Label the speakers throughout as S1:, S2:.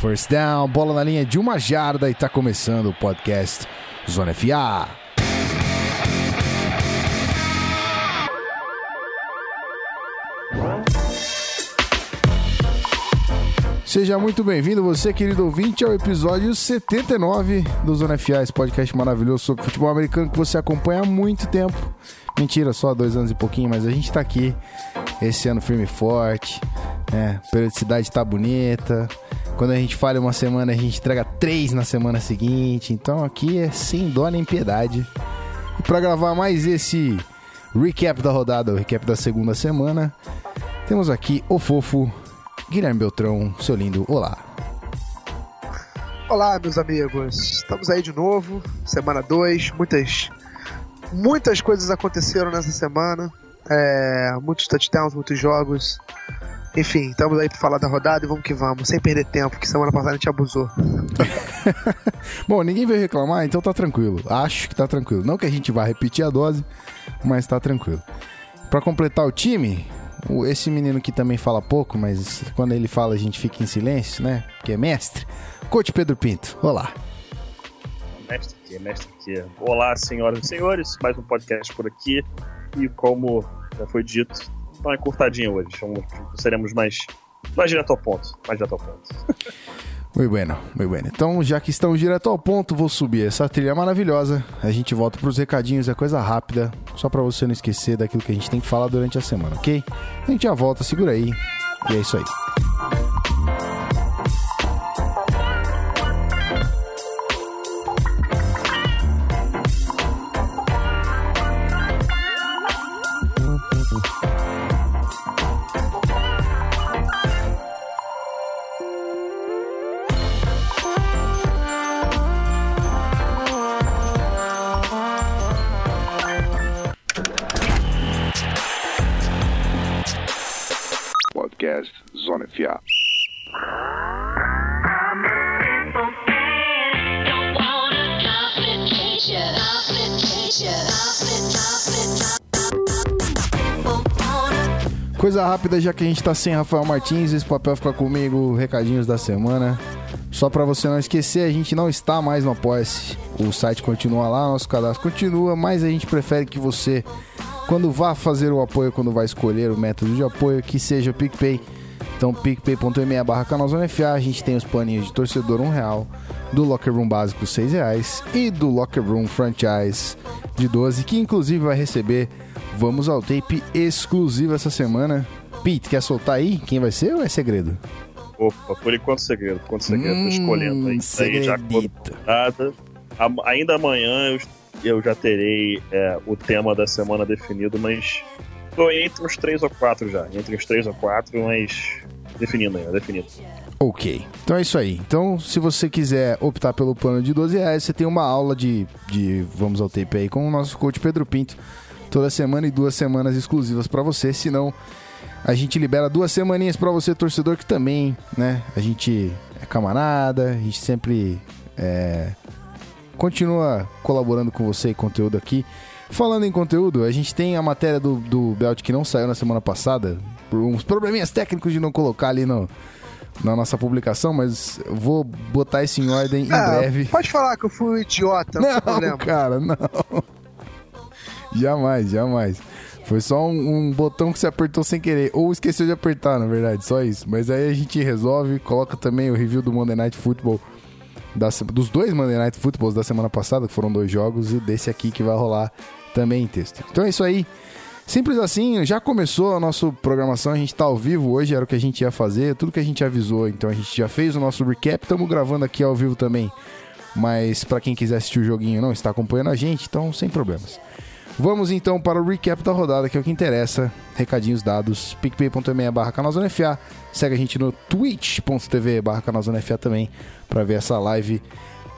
S1: First down, bola na linha de uma jarda e tá começando o podcast Zona FA. Seja muito bem-vindo, você, querido ouvinte, ao episódio 79 do Zona FA, esse podcast maravilhoso sobre futebol americano que você acompanha há muito tempo. Mentira, só dois anos e pouquinho, mas a gente tá aqui esse ano firme e forte, né? A periodicidade tá bonita. Quando a gente falha uma semana, a gente entrega três na semana seguinte. Então aqui é sem dó nem piedade. E para gravar mais esse recap da rodada, o recap da segunda semana, temos aqui o fofo Guilherme Beltrão, seu lindo. Olá.
S2: Olá, meus amigos. Estamos aí de novo, semana 2. Muitas, muitas coisas aconteceram nessa semana. É, muitos touchdowns, muitos jogos. Enfim, estamos aí para falar da rodada e vamos que vamos, sem perder tempo, que semana passada a gente abusou.
S1: Bom, ninguém veio reclamar, então tá tranquilo. Acho que tá tranquilo. Não que a gente vá repetir a dose, mas tá tranquilo. Para completar o time, esse menino que também fala pouco, mas quando ele fala a gente fica em silêncio, né? Porque é mestre. Coach Pedro Pinto, olá.
S3: Mestre aqui, mestre aqui. Olá, senhoras e senhores, mais um podcast por aqui. E como já foi dito, uma encurtadinha hoje. Então, seremos mais, mais direto ao ponto. Mais direto ao ponto.
S1: Muito bueno, muito bueno. Então, já que estamos direto ao ponto, vou subir essa trilha maravilhosa. A gente volta para os recadinhos, é coisa rápida, só para você não esquecer daquilo que a gente tem que falar durante a semana, ok? A gente já volta, segura aí. E é isso aí. Coisa rápida, já que a gente tá sem Rafael Martins, esse papel fica comigo, recadinhos da semana. Só para você não esquecer, a gente não está mais no Apoia-se. O site continua lá, nosso cadastro continua, mas a gente prefere que você, quando vá fazer o apoio, quando vai escolher o método de apoio, que seja o PicPay. Então, picpay.me barra FA, a gente tem os paninhos de torcedor um real, do Locker Room básico seis reais e do Locker Room Franchise de 12, que inclusive vai receber Vamos ao Tape exclusivo essa semana. Pete, quer soltar aí? Quem vai ser ou é segredo?
S3: Opa, por enquanto segredo, por enquanto segredo,
S1: Hum,
S3: tô escolhendo aí. já. Am- Ainda amanhã eu, eu já terei é, o tema da semana definido, mas tô entre os três ou quatro já. Entre os três ou quatro, mas definindo ainda, definido.
S1: Ok, então é isso aí. Então, se você quiser optar pelo plano de 12 reais, você tem uma aula de, de Vamos ao Tape aí com o nosso coach Pedro Pinto. Toda semana e duas semanas exclusivas para você. Senão, a gente libera duas semaninhas para você, torcedor, que também, né? A gente é camarada, a gente sempre é, continua colaborando com você e conteúdo aqui. Falando em conteúdo, a gente tem a matéria do, do Belt que não saiu na semana passada, por uns probleminhas técnicos de não colocar ali no, na nossa publicação, mas eu vou botar isso em ordem em
S2: Ah,
S1: breve.
S2: Pode falar que eu fui idiota, não,
S1: Não,
S2: problema.
S1: cara, não. Jamais, jamais. Foi só um, um botão que você apertou sem querer, ou esqueceu de apertar, na verdade, só isso. Mas aí a gente resolve, coloca também o review do Monday Night Football, da dos dois Monday Night Footballs da semana passada, que foram dois jogos, e desse aqui que vai rolar também em texto. Então é isso aí. Simples assim, já começou a nossa programação, a gente tá ao vivo hoje, era o que a gente ia fazer, tudo que a gente avisou, então a gente já fez o nosso recap, estamos gravando aqui ao vivo também. Mas pra quem quiser assistir o joguinho não está acompanhando a gente, então sem problemas. Vamos então para o recap da rodada, que é o que interessa. Recadinhos dados, picpay.me barra canalzonefa. Segue a gente no twitch.tv barra canalzonefa também para ver essa live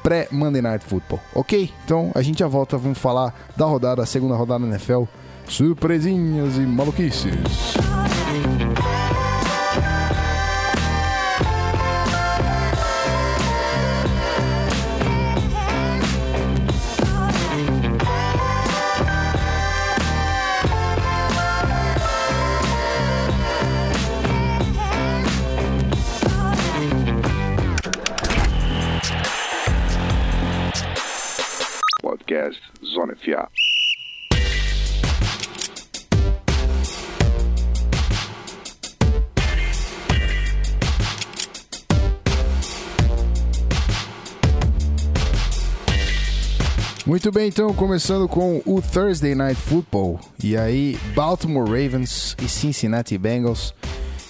S1: pré-Monday Night Football, ok? Então a gente já volta, vamos falar da rodada, a segunda rodada na NFL. Surpresinhas e maluquices. Muito bem, então, começando com o Thursday Night Football. E aí, Baltimore Ravens e Cincinnati Bengals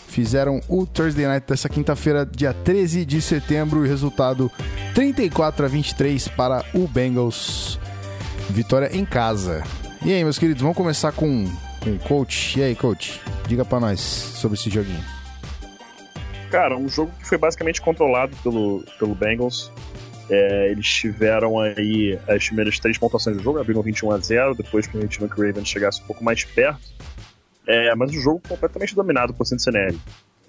S1: fizeram o Thursday Night dessa quinta-feira, dia 13 de setembro, e resultado 34 a 23 para o Bengals. Vitória em casa. E aí, meus queridos, vamos começar com, com o coach. E aí, coach, diga para nós sobre esse joguinho.
S3: Cara, um jogo que foi basicamente controlado pelo, pelo Bengals. É, eles tiveram aí as primeiras três pontuações do jogo, abriram 21 a 0 depois permitiram que o Ravens chegasse um pouco mais perto. É, mas o jogo completamente dominado por Cincinnati.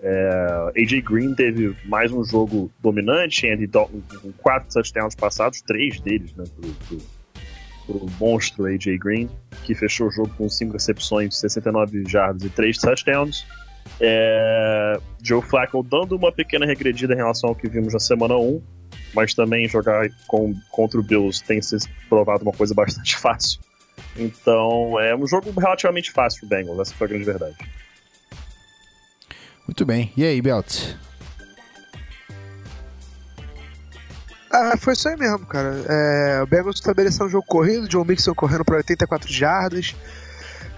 S3: É, AJ Green teve mais um jogo dominante, Andy Dalton com quatro touchdowns passados, três deles né, pro monstro AJ Green, que fechou o jogo com cinco recepções, 69 jardas e três touchdowns. É, Joe Flacco dando uma pequena regredida em relação ao que vimos na semana 1, mas também jogar com, contra o Bills tem se provado uma coisa bastante fácil. Então é um jogo relativamente fácil pro Bengals, essa foi a grande verdade.
S1: Muito bem. E aí, Belt?
S2: Ah, foi isso aí mesmo, cara. É, o Bengals estabeleceu um jogo corrido, John Mixon correndo para 84 jardas.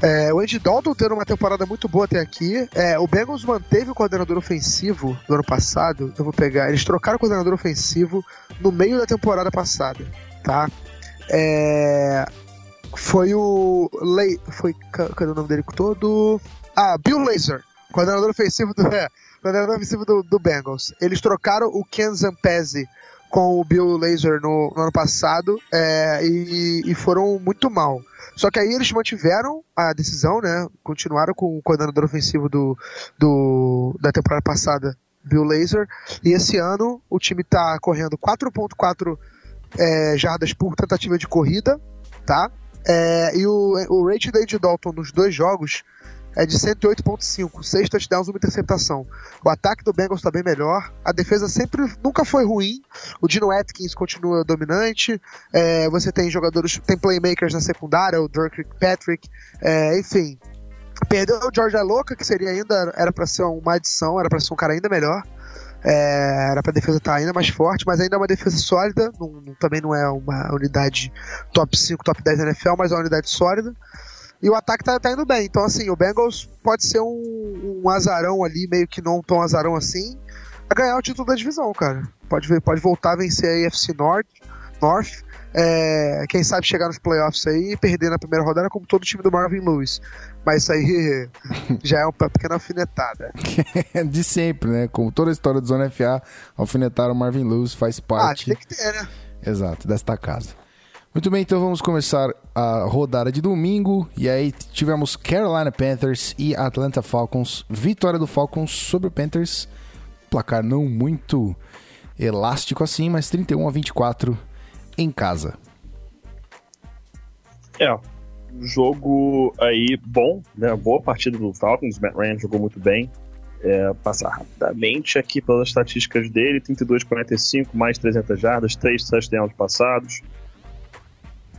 S2: É, o Andy Dalton tendo uma temporada muito boa até aqui. É, o Bengals manteve o coordenador ofensivo do ano passado. Eu vou pegar. Eles trocaram o coordenador ofensivo no meio da temporada passada, tá? É, foi o. Le, foi. Cadê o nome dele todo? Ah, Bill Lazor, coordenador ofensivo do. É, coordenador ofensivo do, do Bengals. Eles trocaram o Ken Zampese com o Bill Lazor no, no ano passado é, e, e, foram muito mal. Só que aí eles mantiveram a decisão, né? Continuaram com o coordenador ofensivo do, do da temporada passada, Bill Lazor. E esse ano o time está correndo 4.4 é, jardas por tentativa de corrida, tá? É, e o, o rate da Andy Dalton nos dois jogos é de 108.5, 6 touchdowns, uma interceptação. O ataque do Bengals está bem melhor, a defesa sempre nunca foi ruim. O Dino Atkins continua dominante. É, você tem jogadores, tem playmakers na secundária, o Dirk Patrick, é, enfim. Perdeu o George Aloca, que seria ainda era para ser uma adição, era para ser um cara ainda melhor. É, era para a defesa estar tá ainda mais forte, mas ainda é uma defesa sólida. Não, também não é uma unidade top 5, top 10 da NFL, mas é uma unidade sólida. E o ataque tá, tá indo bem. Então, assim, o Bengals pode ser um, um azarão ali, meio que não tão azarão assim, a ganhar o título da divisão, cara. Pode, pode voltar a vencer a AFC North, North é, quem sabe chegar nos playoffs aí e perder na primeira rodada, como todo o time do Marvin Lewis. Mas isso aí já é uma pequena alfinetada.
S1: de sempre, né? Como toda a história do Zona FA, alfinetar o Marvin Lewis faz parte.
S2: Ah, tem que ter, né?
S1: Exato, desta casa. Muito bem, então vamos começar a rodada de domingo. E aí tivemos Carolina Panthers e Atlanta Falcons. Vitória do Falcons sobre o Panthers. Placar não muito elástico assim, mas 31 a 24 em casa.
S3: É, jogo aí bom, né? Boa partida do Falcons. Matt Ryan jogou muito bem. É, passar rapidamente aqui pelas estatísticas dele: 32-45, mais 300 jardas, 3 touchdowns passados.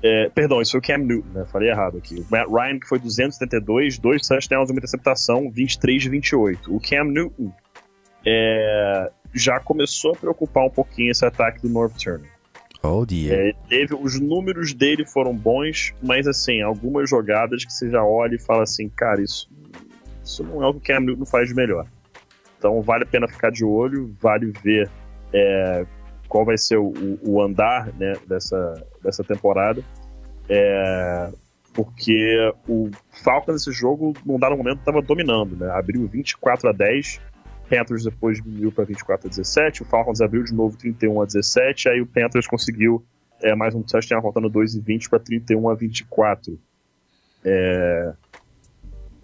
S3: É, perdão, isso foi o Cam Newton, né? Falei errado aqui. O Matt Ryan, que foi 272, dois touchdowns, uma interceptação, 23 de 28. O Cam Newton é, já começou a preocupar um pouquinho esse ataque do North Turner.
S1: Oh,
S3: é, teve, os números dele foram bons, mas assim, algumas jogadas que você já olha e fala assim, cara, isso, isso não é o que o Cam Newton faz de melhor. Então vale a pena ficar de olho, vale ver é, qual vai ser o, o andar né, dessa, dessa temporada. É, porque o Falcons nesse jogo, num dado momento, estava dominando, né? Abriu 24 a 10, Panthers depois diminuiu para 24 a 17, o Falcons abriu de novo 31 a 17, aí o Panthers conseguiu é, mais um touchdown, faltando 2 e 20 para 31 a 24. É,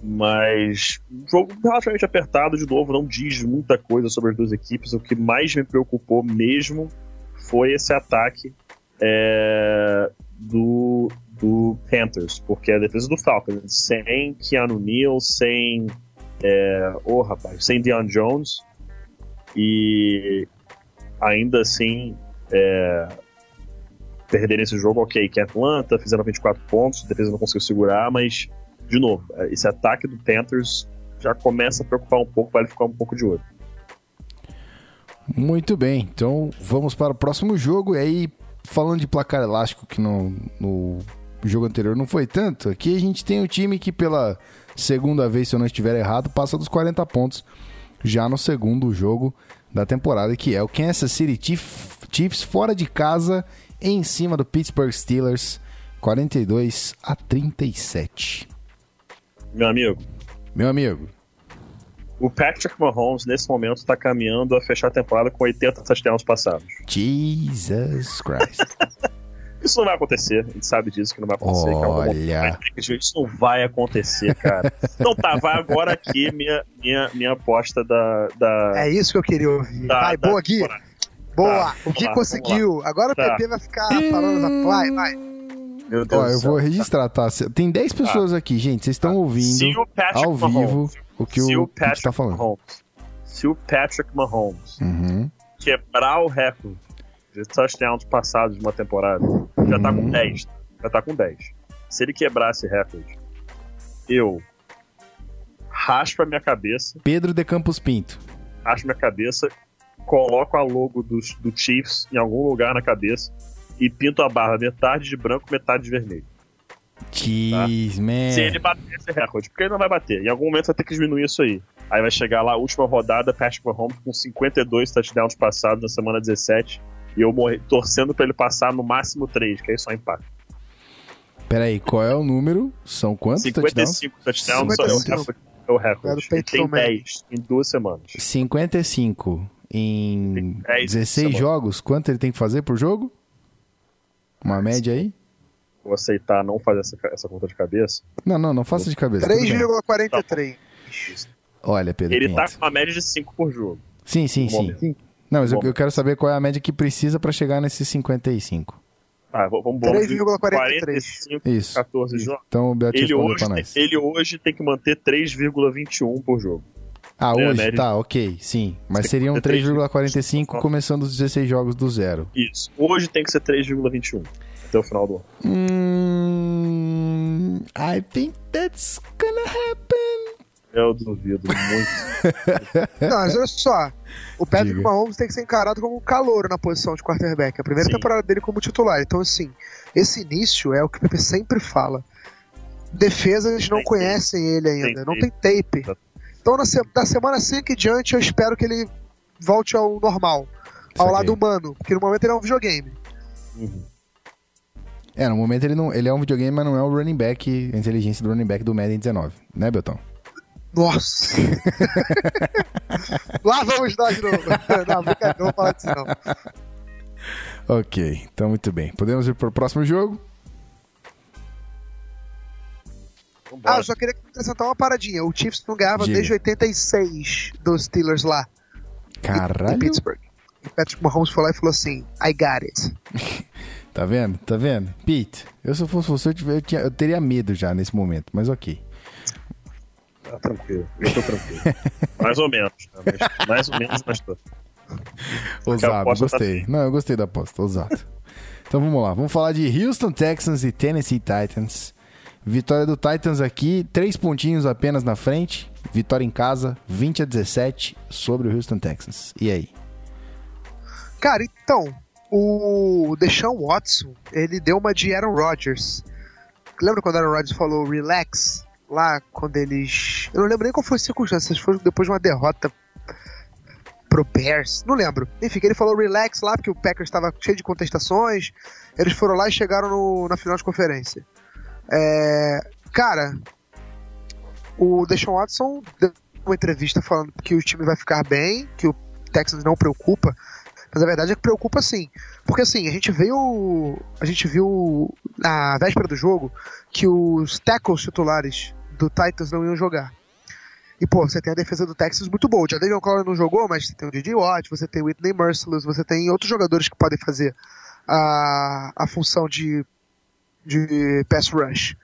S3: mas um jogo relativamente apertado, de novo, não diz muita coisa sobre as duas equipes. O que mais me preocupou mesmo foi esse ataque é, do, do Panthers, porque a defesa do Falcons, sem Keanu Neal, sem. É, oh, rapaz, sem Deion Jones, e ainda assim. É, perderem esse jogo, ok, que é Atlanta, fizeram 24 pontos, a defesa não conseguiu segurar, mas, de novo, esse ataque do Panthers já começa a preocupar um pouco, vale ficar um pouco de olho.
S1: Muito bem, então vamos para o próximo jogo. E aí, falando de placar elástico, que no, no jogo anterior não foi tanto, aqui a gente tem o time que, pela segunda vez, se eu não estiver errado, passa dos 40 pontos já no segundo jogo da temporada, que é o Kansas City Chiefs fora de casa, em cima do Pittsburgh Steelers, 42 a 37.
S3: Meu amigo.
S1: Meu amigo.
S3: O Patrick Mahomes, nesse momento, está caminhando a fechar a temporada com 80 touchdowns passados.
S1: Jesus Christ.
S3: Isso não vai acontecer, a gente sabe disso que não vai acontecer.
S1: Olha.
S3: Isso não vai acontecer, cara. então tá, vai agora aqui minha, minha, minha aposta da, da.
S2: É isso que eu queria ouvir. Da, vai, da boa, Gui. Boa. Tá, o Gui lá, conseguiu. Agora tá. o PP vai ficar falando na vai, vai.
S1: Meu Deus Ó, eu vou registrar, tá? Tem 10 pessoas tá. aqui, gente. Vocês estão tá. ouvindo ao vivo Mahomes, o que o, o Patrick tá falando.
S3: Mahomes, se o Patrick Mahomes
S1: uhum.
S3: quebrar o recorde de touchdowns passados de uma temporada. Já tá com 10. Hum. Já tá com 10. Se ele quebrar esse recorde, eu raspo a minha cabeça.
S1: Pedro de Campos Pinto.
S3: Raspo minha cabeça, coloco a logo do, do Chiefs em algum lugar na cabeça e pinto a barra metade de branco, metade de vermelho.
S1: Jeez, tá? man.
S3: Se ele bater esse recorde, porque ele não vai bater. Em algum momento vai ter que diminuir isso aí. Aí vai chegar lá a última rodada, Patrick Mahomes com 52 touchdowns passados na semana 17 e eu morri torcendo pra ele passar no máximo 3, que aí só empate.
S1: Peraí, qual é o número? São quantos
S3: 55 touchdowns? touchdowns 55. É o recorde. Ele tem 10 em duas semanas.
S1: 55 em 16 jogos. Quanto ele tem que fazer por jogo? Uma média aí?
S3: Vou aceitar não fazer essa, essa conta de cabeça.
S1: Não, não, não faça de cabeça.
S2: 3,43.
S1: Olha, Pedro.
S3: Ele tá com uma média de 5 por jogo.
S1: Sim, sim, sim. Não, mas eu, eu, quero saber qual é a média que precisa para chegar nesses 55.
S3: Ah, vamos 3,43.
S1: Isso.
S3: 14 jogos.
S1: Então o Beto
S3: ele hoje, nós. ele hoje tem que manter 3,21 por jogo.
S1: Ah, é hoje? Tá, ok, sim. Mas seriam 3,45 começando os 16 jogos do zero.
S3: Isso. Hoje tem que ser 3,21 até o final do ano.
S1: Hum, I think that's gonna happen.
S3: Eu duvido muito.
S2: Não, mas olha só. O Patrick Diga. Mahomes tem que ser encarado como um calouro na posição de quarterback. A primeira Sim. temporada dele como titular. Então, assim, esse início é o que o Pepe sempre fala. Defesas não tem conhecem tape. ele ainda, tem não tape. tem tape. Então, na se da semana 5 em diante, eu espero que ele volte ao normal, ao lado humano, porque no momento ele é um videogame.
S1: Uhum. É, no momento ele, não, ele é um videogame, mas não é o running back, a inteligência do running back do Madden 19, né, Beltão?
S2: Nossa! Lá vamos nós de novo. Não, brincadeira, não vou falar disso não.
S1: Ok, então muito bem. Podemos ir para o próximo jogo?
S2: Ah, eu só queria acrescentar uma paradinha. O Chiefs não ganhava Diga. desde 86 dos Steelers lá.
S1: Caralho.
S2: Em Pittsburgh. E Patrick Mahomes foi lá e falou assim: I got it.
S1: tá vendo? Tá vendo? Pete, eu se fosse você, eu, tiver, eu, tinha, eu teria medo já nesse momento, mas ok.
S3: Tá tranquilo, eu tô tranquilo. mais ou menos, né? mas, mais ou menos, mas tô.
S1: Ousado, tá gostei. Tá... Não, eu gostei da aposta, ousado. então vamos lá, vamos falar de Houston Texans e Tennessee Titans. Vitória do Titans aqui, três pontinhos apenas na frente. Vitória em casa, 20 a 17 sobre o Houston Texans. E aí?
S2: Cara, então, o Deshaun Watson, ele deu uma de Aaron Rodgers. Lembra quando Aaron Rodgers falou relax? lá quando eles. Eu não lembro nem qual foi a circunstância, foi depois de uma derrota pro Bears, não lembro. Enfim, ele falou relax lá, porque o Packers estava cheio de contestações. Eles foram lá e chegaram no, na final de conferência. É, cara, o Deshaun Watson deu uma entrevista falando que o time vai ficar bem, que o Texans não preocupa. Mas a verdade é que preocupa sim. Porque assim, a gente veio. A gente viu na véspera do jogo que os tackles titulares do Titans não iam jogar. E, pô, você tem a defesa do Texas muito boa. O Jadavion Clowney não jogou, mas você tem o DJ Watt, você tem o Whitney Merciless, você tem outros jogadores que podem fazer a, a função de, de pass rush.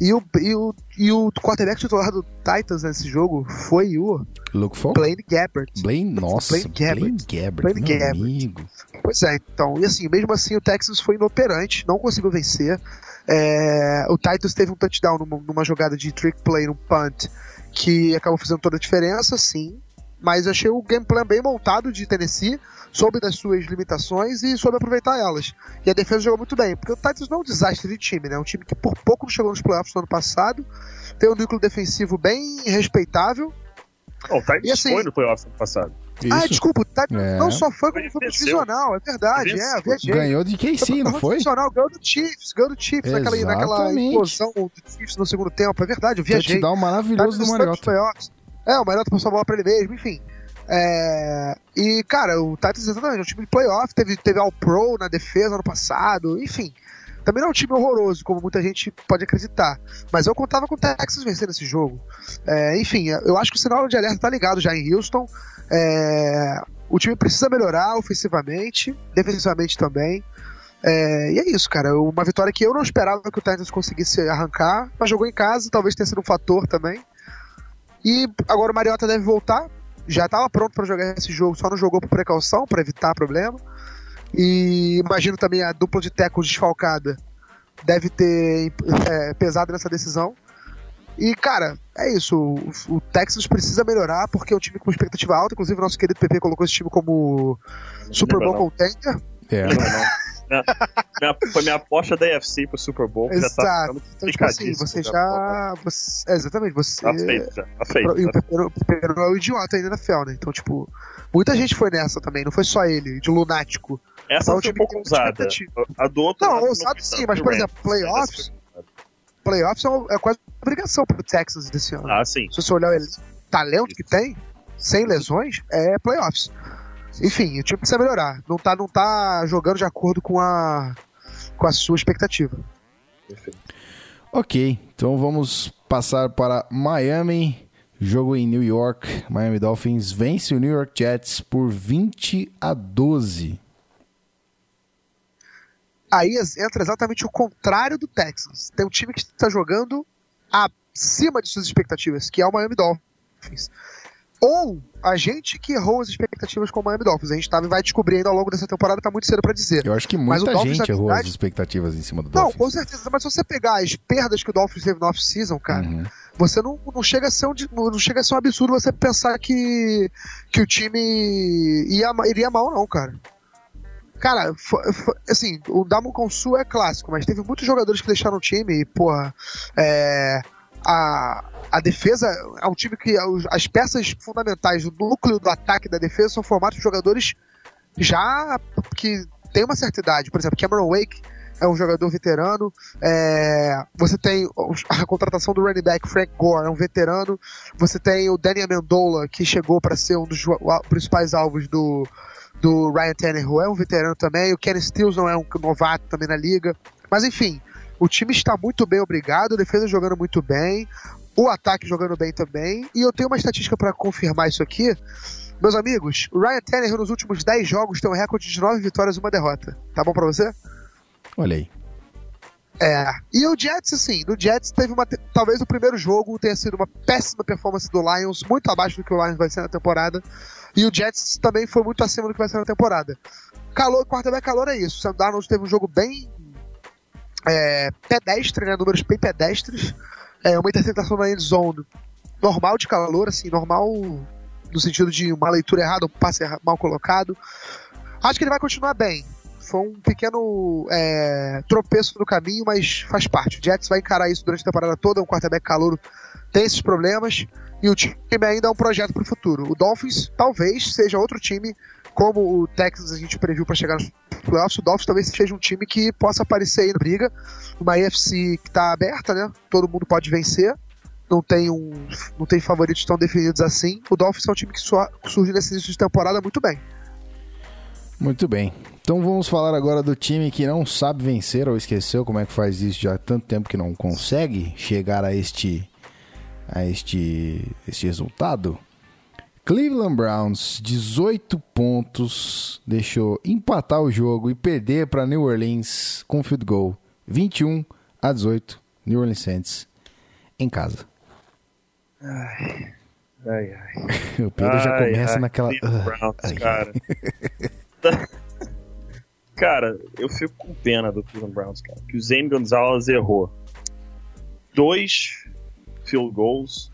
S2: E o, e, o, e o quarterback titular do Titans nesse jogo foi o
S1: Look for?
S2: Blaine Gabbert.
S1: Blaine, nossa, Blaine Gabbert. Blaine Gabbert, Blaine Gabbert. Amigo.
S2: Pois é, então, e assim, mesmo assim o Texans foi inoperante, não conseguiu vencer. É, o Titans teve um touchdown numa, numa, jogada de trick play, num punt, que acabou fazendo toda a diferença, sim. Mas achei o game plan bem montado de Tennessee, soube das suas limitações e soube aproveitar elas. E a defesa jogou muito bem, porque o Titans não é um desastre de time, né? É um time que por pouco não chegou nos playoffs no ano passado, tem um núcleo defensivo bem respeitável.
S3: Oh, o Titans assim, foi no playoffs ano passado.
S2: Isso. Ah, desculpa, tá, é. não só foi como foi divisional, é verdade, é, viajei.
S1: Ganhou de KC, não foi?
S2: Divisional, ganhou do Chiefs, ganhou do Chiefs naquela, naquela explosão do Chiefs no segundo tempo, é verdade, eu viajei.
S1: Touchdown maravilhoso do Mariota.
S2: É, o Mariota passou a bola pra ele mesmo, enfim. É, e, cara, o Titans exatamente, é um time de playoff, teve, teve All-Pro na defesa ano passado, enfim. Também não é um time horroroso, como muita gente pode acreditar. Mas eu contava com o Texas vencendo esse jogo. É, enfim, eu acho que o sinal de alerta tá ligado já em Houston. É, o time precisa melhorar ofensivamente, defensivamente também. É, e é isso, cara. Uma vitória que eu não esperava que o Titans conseguisse arrancar, mas jogou em casa, talvez tenha sido um fator também. E agora o Mariota deve voltar. Já estava pronto para jogar esse jogo, só não jogou por precaução, para evitar problema. E imagino também a dupla de tackles desfalcada deve ter é, pesado nessa decisão. E, cara, é isso. O, o, Texas precisa melhorar porque é um time com expectativa alta. Inclusive, o nosso querido PP colocou esse time como Super Bowl contender.
S3: É. Não. minha, foi minha aposta da AFC pro Super Bowl.
S2: Exato. Já tá então, tipo assim, você já. Você, é, exatamente, você.
S3: Tá. Tá feito.
S2: E o PP não é o idiota ainda na FEL, né? Então, tipo, muita gente foi nessa também, não foi só ele, de lunático.
S3: Essa foi um pouco ousada. A do outro
S2: Não, ousado sim, mas, por exemplo, playoffs. Playoffs é, é quase obrigação pro Texas desse ano.
S3: Ah, sim.
S2: Se você olhar o talento que tem, sem lesões, é playoffs. Enfim, o time precisa melhorar. Não tá, não tá jogando de acordo com a, com a sua expectativa.
S1: Perfeito. Ok, então vamos passar para Miami. Jogo em New York. Miami Dolphins vence o New York Jets por 20 a 12
S2: aí entra exatamente o contrário do Texans. Tem um time que está jogando acima de suas expectativas, que é o Miami Dolphins. Ou a gente que errou as expectativas com o Miami Dolphins. A gente tá, vai descobrindo ao longo dessa temporada, tá muito cedo para dizer.
S1: Eu acho que muita gente errou as expectativas em cima do Dolphins.
S2: Não, com certeza. Mas se você pegar as perdas que o Dolphins teve no off-season, cara, uhum. você não, não, chega a ser um, não chega a ser um absurdo você pensar que, que o time ia, iria mal, não, cara. Cara, foi, foi, assim, o Damon Consu é clássico, mas teve muitos jogadores que deixaram o time e, porra, é, a, a defesa é um time que as peças fundamentais do núcleo do ataque da defesa são formados de jogadores já que tem uma certa idade. Por exemplo, Cameron Wake é um jogador veterano. É, você tem a contratação do running back Frank Gore, é um veterano. Você tem o Daniel Mendola, que chegou para ser um dos principais alvos do, do Ryan Tannehill é um veterano também, o Kenny Stills não é um novato também na liga. Mas enfim, o time está muito bem, obrigado, a defesa jogando muito bem, o ataque jogando bem também. E eu tenho uma estatística para confirmar isso aqui. Meus amigos, o Ryan Tannehill nos últimos 10 jogos tem um recorde de 9 vitórias e uma derrota. Tá bom para você?
S1: Olha aí.
S2: É. E o Jets, assim, no Jets teve uma. Talvez o primeiro jogo tenha sido uma péssima performance do Lions, muito abaixo do que o Lions vai ser na temporada. E o Jets também foi muito acima do que vai ser na temporada. Calor, quarterback calor é isso. O Sam Darnold teve um jogo bem é, pedestre, né? Números bem pedestres. É, uma interceptação na end zone normal de calor, assim, normal no sentido de uma leitura errada, um passe mal colocado. Acho que ele vai continuar bem. Foi um pequeno é, tropeço no caminho, mas faz parte. O Jets vai encarar isso durante a temporada toda. Um quarterback calor tem esses problemas e o time ainda é um projeto para o futuro. O Dolphins talvez seja outro time, como o Texas a gente previu para chegar nos playoffs, o Dolphins talvez seja um time que possa aparecer aí na briga. Uma AFC que está aberta, né? Todo mundo pode vencer. Não tem, um, não tem favoritos tão definidos assim. O Dolphins é um time que surge nesse início de temporada muito bem.
S1: Muito bem. Então vamos falar agora do time que não sabe vencer ou esqueceu como é que faz isso já há tanto tempo que não consegue chegar a este a este, este resultado. Cleveland Browns, 18 pontos, deixou empatar o jogo e perder para New Orleans com field goal 21 a 18, New Orleans Saints em casa.
S3: Ai, ai, ai.
S1: o Pedro ai, já começa
S3: ai,
S1: naquela.
S3: Browns, cara. cara, eu fico com pena do Cleveland Browns, cara. Que o Zane Gonzalez errou dois field goals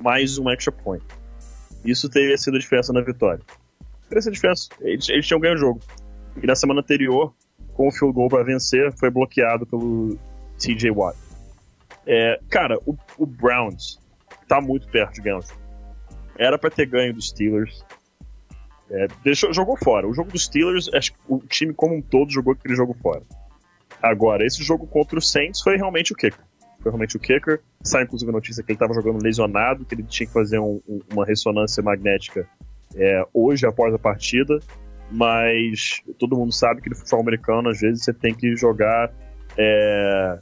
S3: mais um extra point. Isso teria sido a diferença na vitória. Teria sido a diferença. Eles, eles tinham ganho o jogo. E na semana anterior, com o field goal para vencer, foi bloqueado pelo TJ Watt. É, cara, o, o, Browns tá muito perto de ganhar. Era para ter ganho dos Steelers. É, deixou, jogou fora. O jogo dos Steelers, acho que o time como um todo jogou aquele jogo fora. Agora, esse jogo contra o Saints foi realmente o kicker. Realmente o kicker. Sai inclusive a notícia que ele estava jogando lesionado, que ele tinha que fazer um, uma ressonância magnética é, hoje após a partida. Mas todo mundo sabe que no futebol americano, às vezes, você tem que jogar é,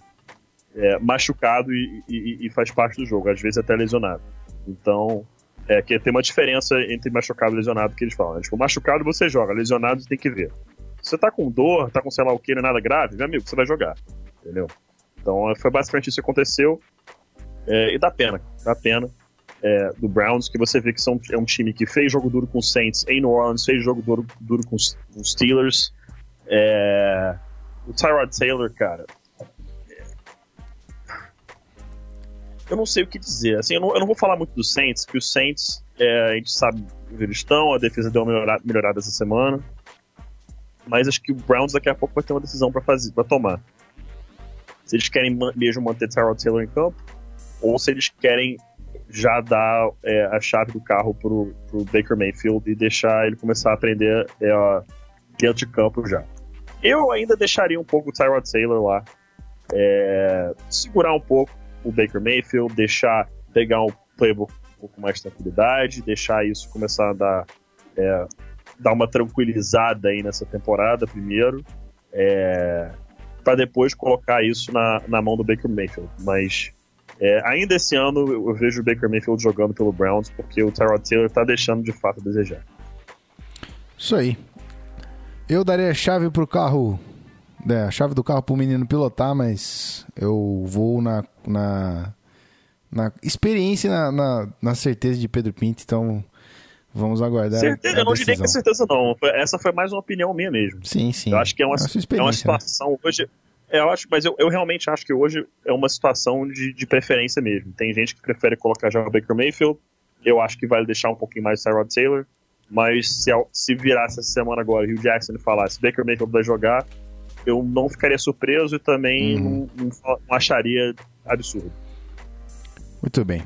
S3: é, machucado e, e, e, faz parte do jogo, às vezes até lesionado. Então, é que tem uma diferença entre machucado e lesionado que eles falam. Né? Tipo, machucado você joga, lesionado você tem que ver. Se você tá com dor, tá com sei lá o que, não é nada grave, meu amigo, você vai jogar. Entendeu? Então foi basicamente isso que aconteceu. É, e dá pena, dá pena. É, do Browns, que você vê que são, é um time que fez jogo duro com os Saints em New Orleans, fez jogo duro, duro com os, Steelers. É, o Tyrod Taylor, cara, eu não sei o que dizer. Assim, eu não, eu não vou falar muito do Saints, que os Saints, é, a gente sabe onde eles estão, a defesa deu uma melhorada, melhorada essa semana. Mas acho que o Browns daqui a pouco vai ter uma decisão para tomar. Se eles querem mesmo manter Tyrod Taylor em campo, ou se eles querem já dar é, a chave do carro pro, pro Baker Mayfield e deixar ele começar a aprender é, dentro de campo já. Eu ainda deixaria um pouco o Tyrod Taylor lá. É, segurar um pouco o Baker Mayfield, deixar pegar um playbook um pouco mais de tranquilidade, deixar isso começar a dar, é, dar uma tranquilizada aí nessa temporada primeiro, é, para depois colocar isso na, na mão do Baker Mayfield. Mas é, ainda esse ano eu, vejo o Baker Mayfield jogando pelo Browns porque o Tyrod Taylor está deixando de fato a desejar.
S1: Isso aí. Eu daria a chave pro carro é, a chave do carro pro menino pilotar, mas eu vou na, na, na experiência, na, na, na, certeza de Pedro Pinto, então vamos aguardar.
S3: Certeza, eu não diria que é certeza, não. Essa foi mais uma opinião minha mesmo.
S1: Sim, sim.
S3: Eu acho que é uma, é uma né? situação né? hoje. É, eu acho, mas eu, eu realmente acho que hoje é uma situação de, de preferência mesmo. Tem gente que prefere colocar já o Baker Mayfield. Eu acho que vale deixar um pouquinho mais o Tyrod Taylor. Mas se, se virasse essa semana agora e o Jackson falasse Baker Mayfield vai jogar, eu não ficaria surpreso e também uhum. não, não, não acharia absurdo.
S1: Muito bem.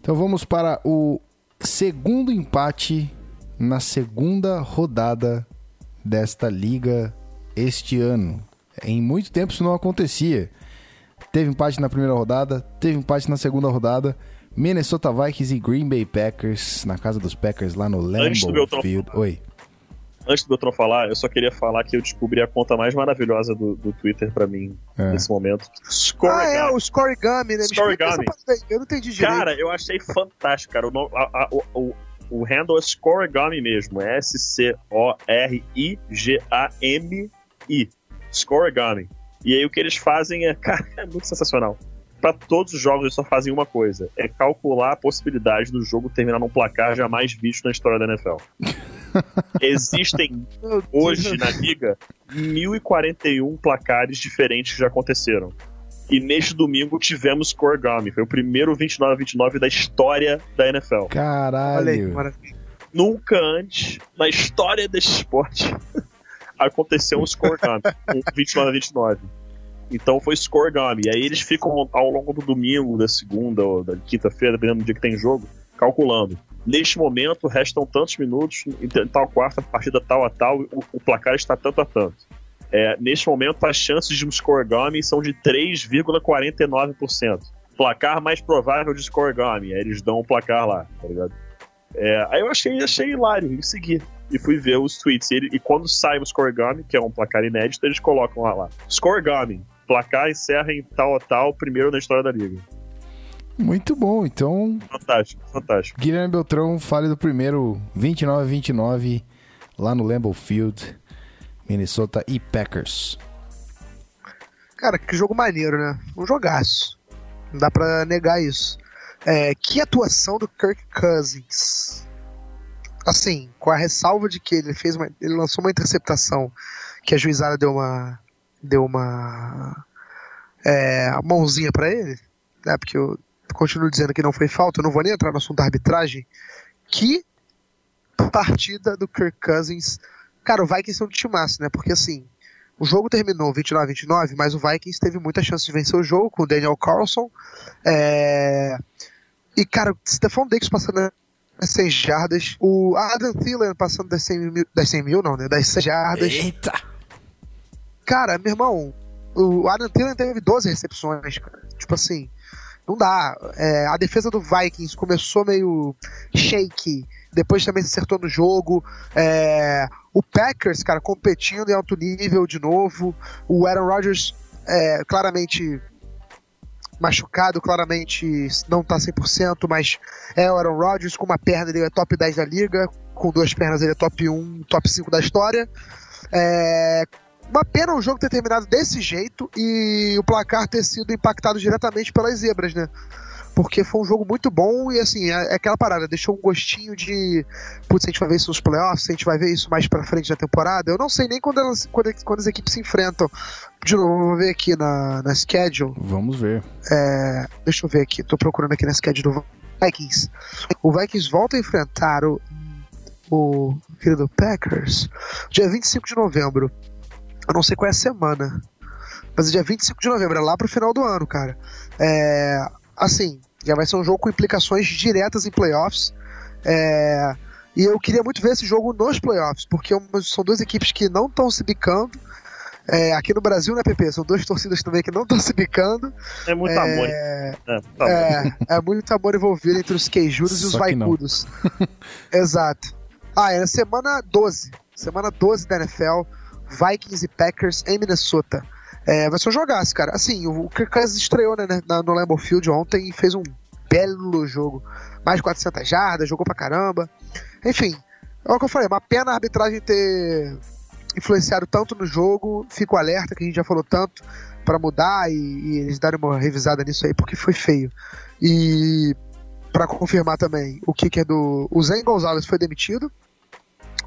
S1: Então vamos para o segundo empate na segunda rodada desta liga este ano. Em muito tempo isso não acontecia. Teve empate na primeira rodada, teve empate na segunda rodada. Minnesota Vikings e Green Bay Packers na casa dos Packers lá no Lambeau Field. Oi
S3: antes do Beltrão falar, eu só queria falar que eu descobri a conta mais maravilhosa do, do Twitter pra mim é. nesse momento.
S2: Scorigami. Ah, é, o Scorigami, né?
S3: Scorigami.
S2: Eu não entendi direito.
S3: Cara, eu achei fantástico, cara. O, a, a, o, o handle é Scorigami mesmo. É S-C-O-R-I-G-A-M-I. Scorigami. E aí o que eles fazem é, cara, é muito sensacional. Para todos os jogos eles só fazem uma coisa: é calcular a possibilidade do jogo terminar num placar jamais visto na história da NFL. Existem hoje na liga 1041 placares diferentes que já aconteceram. E neste domingo tivemos Scorigami. Foi o primeiro 29 a 29 da história da NFL.
S1: Caralho.
S3: Nunca antes, na história desse esporte, aconteceu um Scorigami. um 29 a 29. Então foi Scorigami. E aí eles ficam ao longo do domingo, da segunda ou da quinta-feira, dependendo do dia que tem jogo, calculando. Neste momento, restam tantos minutos, em tal quarta, partida tal a tal, o, o placar está tanto a tanto. É, neste momento, as chances de um scoregami são de 3,49%. Placar mais provável de scoregami. Aí eles dão o placar lá, tá ligado? É, aí eu achei, achei hilário e segui. E fui ver os tweets. E, ele, e quando sai o scoregami, que é um placar inédito, eles colocam lá, lá. Scoregami, placar encerra em tal a tal, primeiro na história da liga.
S1: Muito bom, então.
S3: Fantástico, fantástico.
S1: Guilherme Beltrão, fale do primeiro 29-29 lá no Lambeau Field, Minnesota e Packers.
S2: Cara, que jogo maneiro, né? Um jogaço. Não dá pra negar isso. É, que atuação do Kirk Cousins. Assim, com a ressalva de que ele fez uma, ele lançou uma interceptação que a juizada deu uma deu uma é, mãozinha para ele, né? Porque eu continuo dizendo que não foi falta, eu não vou nem entrar no assunto da arbitragem. Que partida do Kirk Cousins. Cara, o Vikings é um timaço, né? Porque assim, o jogo terminou 29 a 29, mas o Vikings teve muita chance de vencer o jogo com o Daniel Carlson. É... E, cara, o Stephon Diggs passando das 100 jardas. O Adam Thielen passando das 100 mil, das 100 mil não, né? Das 100 jardas.
S1: Eita!
S2: Cara, meu irmão, o Adam Thielen teve 12 recepções, cara. Tipo assim, não dá. É, a defesa do Vikings começou meio shaky, depois também se acertou no jogo. É, o Packers, cara, competindo em alto nível de novo. O Aaron Rodgers é, claramente machucado, claramente não tá 100%, mas é o Aaron Rodgers, com uma perna ele é top 10 da liga, com duas pernas ele é top 1, top 5 da história. É, uma pena o jogo ter terminado desse jeito e o placar ter sido impactado diretamente pelas zebras, né? Porque foi um jogo muito bom e assim, é, é aquela parada, deixou um gostinho de. Putz, a gente vai ver isso nos playoffs, a gente vai ver isso mais pra frente da temporada. Eu não sei nem quando, elas, quando, quando as equipes se enfrentam. De novo, vamos ver aqui na, na schedule.
S1: Vamos ver.
S2: É, deixa eu ver aqui, tô procurando aqui na schedule do Vikings. O Vikings volta a enfrentar o, o querido Packers dia 25 de novembro. Eu não sei qual é a semana. Mas é dia 25 de novembro, é lá pro final do ano, cara. É, assim, já vai ser um jogo com implicações diretas em playoffs. É, e eu queria muito ver esse jogo nos playoffs, porque são duas equipes que não estão se bicando. É, aqui no Brasil, né, PP? São duas torcidas também que não estão se bicando.
S3: É muito
S2: é,
S3: amor.
S2: É,
S3: tá
S2: é, é, muito amor envolvido entre os queijudos e os vaicudos. Exato. Ah, é na semana 12. Semana 12 da NFL. Vikings e Packers em Minnesota. É, vai ser um jogaço, cara. Assim, o Kirk Cousins estreou né, no Lambeau Field ontem e fez um belo jogo. Mais de 400 jardas, jogou pra caramba. Enfim, é o que eu falei, uma pena a arbitragem ter influenciado tanto no jogo. Fico alerta, que a gente já falou tanto, para mudar e, e, eles darem uma revisada nisso aí, porque foi feio. E para confirmar também, o kicker do. O Zen Gonzalez foi demitido.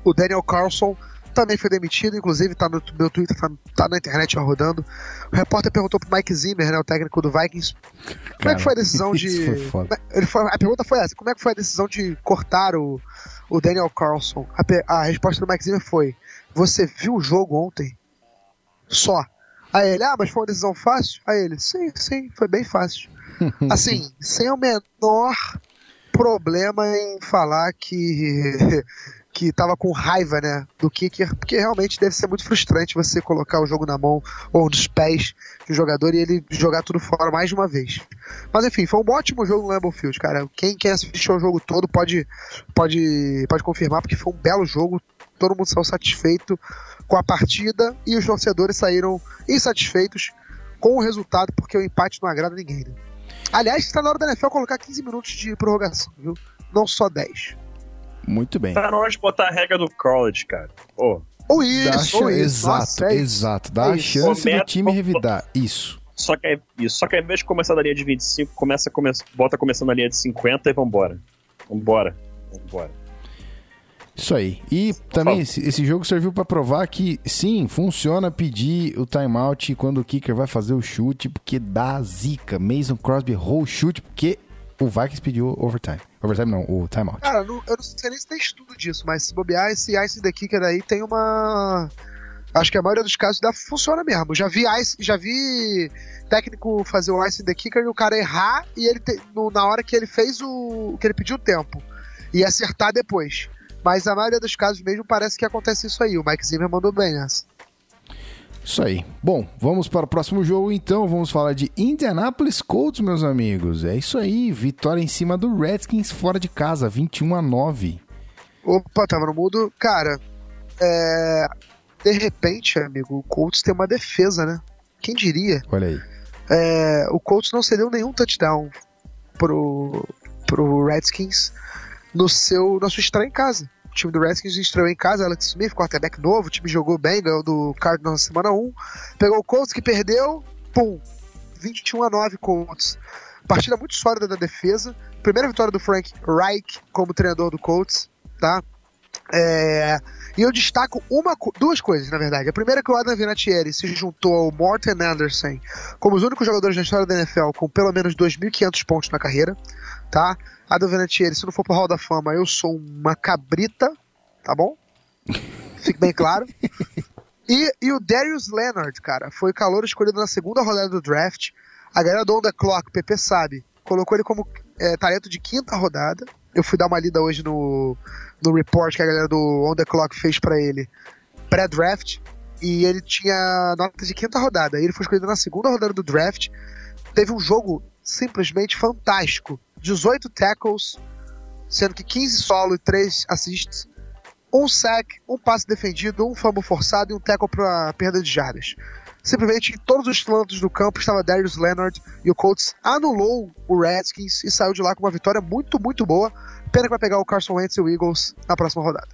S2: O Daniel Carlson também foi demitido, inclusive tá no meu Twitter, tá, tá na internet ó, rodando. O repórter perguntou pro Mike Zimmer, né, o técnico do Vikings, como Cara, é que foi a decisão de. Ele foi, a pergunta foi essa: como é que foi a decisão de cortar o, o Daniel Carlson? A, a resposta do Mike Zimmer foi: Você viu o jogo ontem? Só. Aí ele, ah, mas foi uma decisão fácil? Aí ele, sim, sim, foi bem fácil. assim, sem o menor problema em falar que que tava com raiva, né, do kicker, porque realmente deve ser muito frustrante você colocar o jogo na mão ou nos pés do jogador e ele jogar tudo fora mais de uma vez. Mas enfim, foi um ótimo jogo no Lambeau Field, cara. Quem quer assistir o jogo todo pode, pode, pode confirmar, porque foi um belo jogo, todo mundo saiu satisfeito com a partida e os torcedores saíram insatisfeitos com o resultado, porque o empate não agrada ninguém. Né? Aliás, está na hora da NFL colocar 15 minutos de prorrogação, viu? Não só 10.
S1: Muito bem.
S3: Tá na hora de botar a regra do college, cara.
S2: Pô. Ou isso, ou isso.
S1: Exato, Nossa, é exato. Dá é a chance Começa, do time revidar. Isso.
S3: Só que é isso. Só que ao invés de começar da linha de 25, começa, começa, bota começando na linha de 50 e vambora. Vambora. Vambora.
S1: Isso aí. E também esse, esse, jogo serviu para provar que sim, funciona pedir o timeout quando o kicker vai fazer o chute, porque dá zica. Mason Crosby errou o chute porque o Vikings pediu overtime. Overtime não, o timeout.
S2: Cara, não, eu não sei nem se tem estudo disso, mas se bobear, esse Ice the Kicker aí tem uma. Acho que a maioria dos casos dá, funciona mesmo. Já vi ice, já vi técnico fazer o Ice the Kicker e o cara errar e ele te, no, na hora que ele fez o. que ele pediu o tempo. E acertar depois. Mas a maioria dos casos mesmo parece que acontece isso aí. O Mike Zimmer mandou bem nessa.
S1: Isso aí. Bom, vamos para o próximo jogo então. Vamos falar de Indianapolis Colts, meus amigos. É isso aí. Vitória em cima do Redskins fora de casa, 21 a 9.
S2: Opa, tava no mudo. Cara, é... de repente, amigo, o Colts tem uma defesa, né? Quem diria?
S1: Olha aí.
S2: É... O Colts não cedeu nenhum touchdown pro, pro Redskins no seu, na sua estreia em casa. Time do Redskins estreou em casa, Alex Smith, quarterback novo, o time jogou bem, ganhou do Cardinals na semana 1. Pegou o Colts que perdeu, pum, 21 a 9 Colts. Partida muito sólida da defesa. Primeira vitória do Frank Reich como treinador do Colts, tá? É, e eu destaco uma, duas coisas, na verdade. A primeira é que o Adam Vinatieri se juntou ao Morten Anderson como os únicos jogadores da história da NFL com pelo menos 2.500 pontos na carreira, tá? Adam Vinatieri, se não for pro Hall da Fama, eu sou uma cabrita, tá bom? Fique bem claro. E, e o Darius Leonard, cara, foi calor escolhido na segunda rodada do draft. A galera do On The Clock, PP sabe, colocou ele como é, talento de quinta rodada. Eu fui dar uma lida hoje no, no report que a galera do On The Clock fez para ele pré-draft. E ele tinha nota de quinta rodada. Ele foi escolhido na segunda rodada do draft. Teve um jogo simplesmente fantástico. 18 tackles, sendo que 15 solo e 3 assists. Um sack, um passe defendido, um fumble forçado e um tackle para perda de jardas. Simplesmente em todos os cantos do campo estava Darius Leonard e o Colts anulou o Redskins e saiu de lá com uma vitória muito, muito boa. Pena que vai pegar o Carson Wentz e o Eagles na próxima rodada.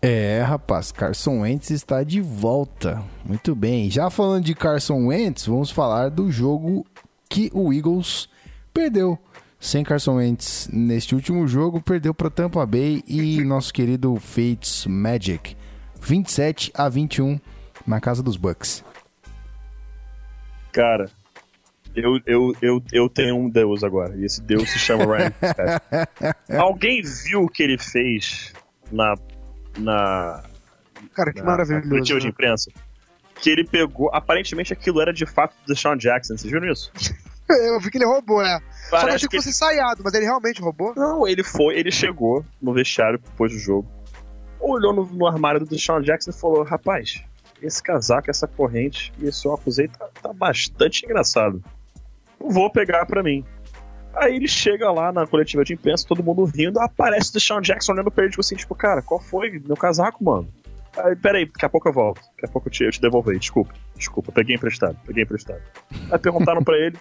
S1: É, rapaz, Carson Wentz está de volta. Muito bem. Já falando de Carson Wentz, vamos falar do jogo que o Eagles perdeu. Sem Carson Wentz neste último jogo, perdeu para Tampa Bay e nosso querido Fates Magic. 27 a 21 na casa dos Bucks.
S3: Cara, eu, eu, eu, eu tenho um Deus agora, e esse Deus se chama Ryan Alguém viu o que ele fez na. na
S2: Cara, que
S3: na,
S2: maravilhoso.
S3: Na de
S2: né?
S3: imprensa? Que ele pegou. Aparentemente aquilo era de fato do Sean Jackson, vocês viram isso?
S2: Eu vi que ele roubou, né? Só que eu
S3: Parece
S2: achei que
S3: que
S2: fosse ensaiado, mas ele realmente roubou.
S3: Não, ele foi, ele chegou no vestiário depois do jogo, olhou no, no armário do Deshaun Jackson e falou: Rapaz, esse casaco, essa corrente e esse óculos aí tá, tá bastante engraçado. Vou pegar pra mim. Aí ele chega lá na coletiva de imprensa, todo mundo rindo, aparece o Deshaun Jackson olhando pra ele, tipo assim, tipo, cara, qual foi meu casaco, mano? Aí, peraí, daqui a pouco eu volto. Daqui a pouco eu te, eu te devolvo aí, desculpa. Desculpa, peguei emprestado, peguei emprestado. Aí perguntaram pra ele,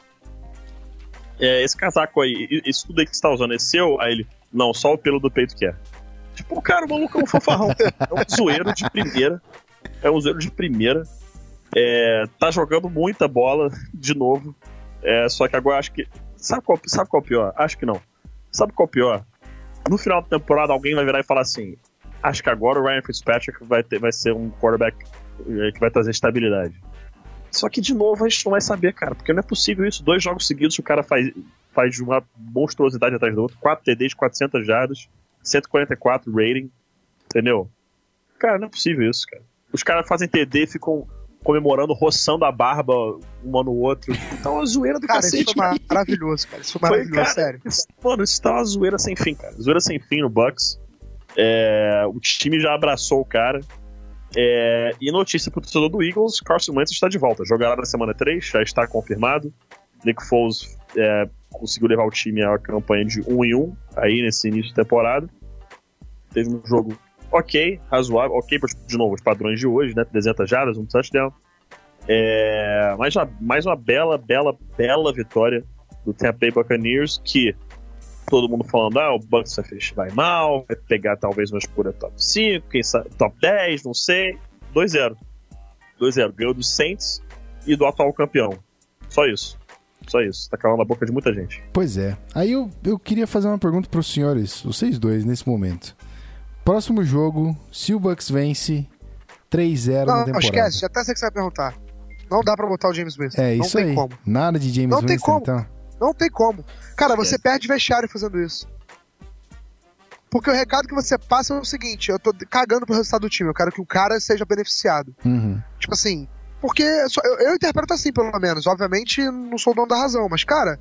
S3: é, esse casaco aí, isso tudo aí que você tá usando é seu? Aí ele, não, só o pelo do peito que é. Tipo, cara, o maluco é um fanfarrão. É um zoeiro de primeira. É um zoeiro de primeira. É, tá jogando muita bola de novo. É, só que agora acho que. Sabe qual, sabe qual é o pior? Acho que não. Sabe qual é o pior? No final da temporada, alguém vai virar e falar assim: Acho que agora o Ryan Fitzpatrick vai, ter, vai ser um quarterback é, que vai trazer estabilidade. Só que, de novo, a gente não vai saber, cara, porque não é possível isso. Dois jogos seguidos o cara faz, faz uma monstruosidade atrás do outro. 4 TDs, 400 jardas, 144 rating, entendeu? Cara, não é possível isso, cara. Os caras fazem TD e ficam comemorando, roçando a barba um no outro. Tá uma zoeira do
S2: Cara,
S3: cacete,
S2: isso foi maravilhoso, cara. Isso foi
S3: Foi,
S2: maravilhoso,
S3: cara,
S2: sério.
S3: isso- Mano, isso tá uma zoeira sem fim, cara. Zoeira sem fim no Bucks. É, o time já abraçou o cara. É, e notícia pro torcedor do Eagles: Carson Wentz está de volta. Jogará na semana 3, já está confirmado. Nick Foles é, conseguiu levar o time à campanha de 1 em 1 aí nesse início de temporada. Teve um jogo ok, razoável, ok, de novo, os padrões de hoje, né? 300 jardas, um touchdown. É, mais, uma, mais uma bela, bela, bela vitória do Tampa Bay Buccaneers, que todo mundo falando, ah, o Bucks vai mal, vai pegar talvez uma escura top 5, quem sabe, top 10, não sei. 2-0. 2-0. Ganhou do Saints e do atual campeão. Só isso. Só isso. Tá calando a boca de muita gente.
S1: Pois é. Aí eu, eu queria fazer uma pergunta para os senhores, vocês dois, nesse momento. Próximo jogo, se o Bucks vence 3-0 na
S2: Não,
S1: temporada.
S2: esquece, até sei que você vai perguntar. Não dá pra botar o James Winston.
S1: É
S2: não
S1: isso
S2: tem
S1: aí.
S2: como.
S1: Nada de James
S2: Não tem
S1: Winston,
S2: como.
S1: então.
S2: Não tem como. Cara, você perde vestiário fazendo isso. Porque o recado que você passa é o seguinte: eu tô cagando pro resultado do time, eu quero que o cara seja beneficiado.
S1: Uhum.
S2: Tipo assim, porque só- eu, eu interpreto assim, pelo menos. Obviamente, não sou o dono da razão, mas, cara,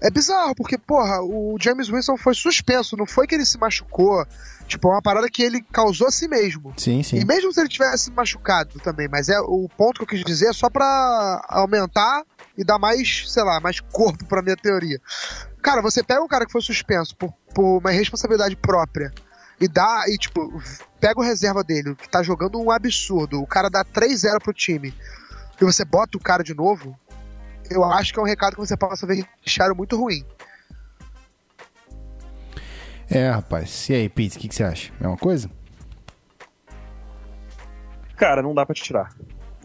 S2: é bizarro, porque, porra, o James Winston foi suspenso, não foi que ele se machucou. Tipo, é uma parada que ele causou a si mesmo.
S1: Sim, sim.
S2: E mesmo se ele tivesse machucado também, mas é o ponto que eu quis dizer é só pra aumentar e dar mais, sei lá, mais corpo pra minha teoria. Cara, você pega um cara que foi suspenso por, por uma responsabilidade própria e dá, e tipo, pega o reserva dele, que tá jogando um absurdo, o cara dá 3-0 pro time, e você bota o cara de novo, eu acho que é um recado que você passa a ver vestiário muito ruim.
S1: É, rapaz. E aí, Pete, o que, que você acha? É uma coisa?
S3: Cara, não dá pra tirar.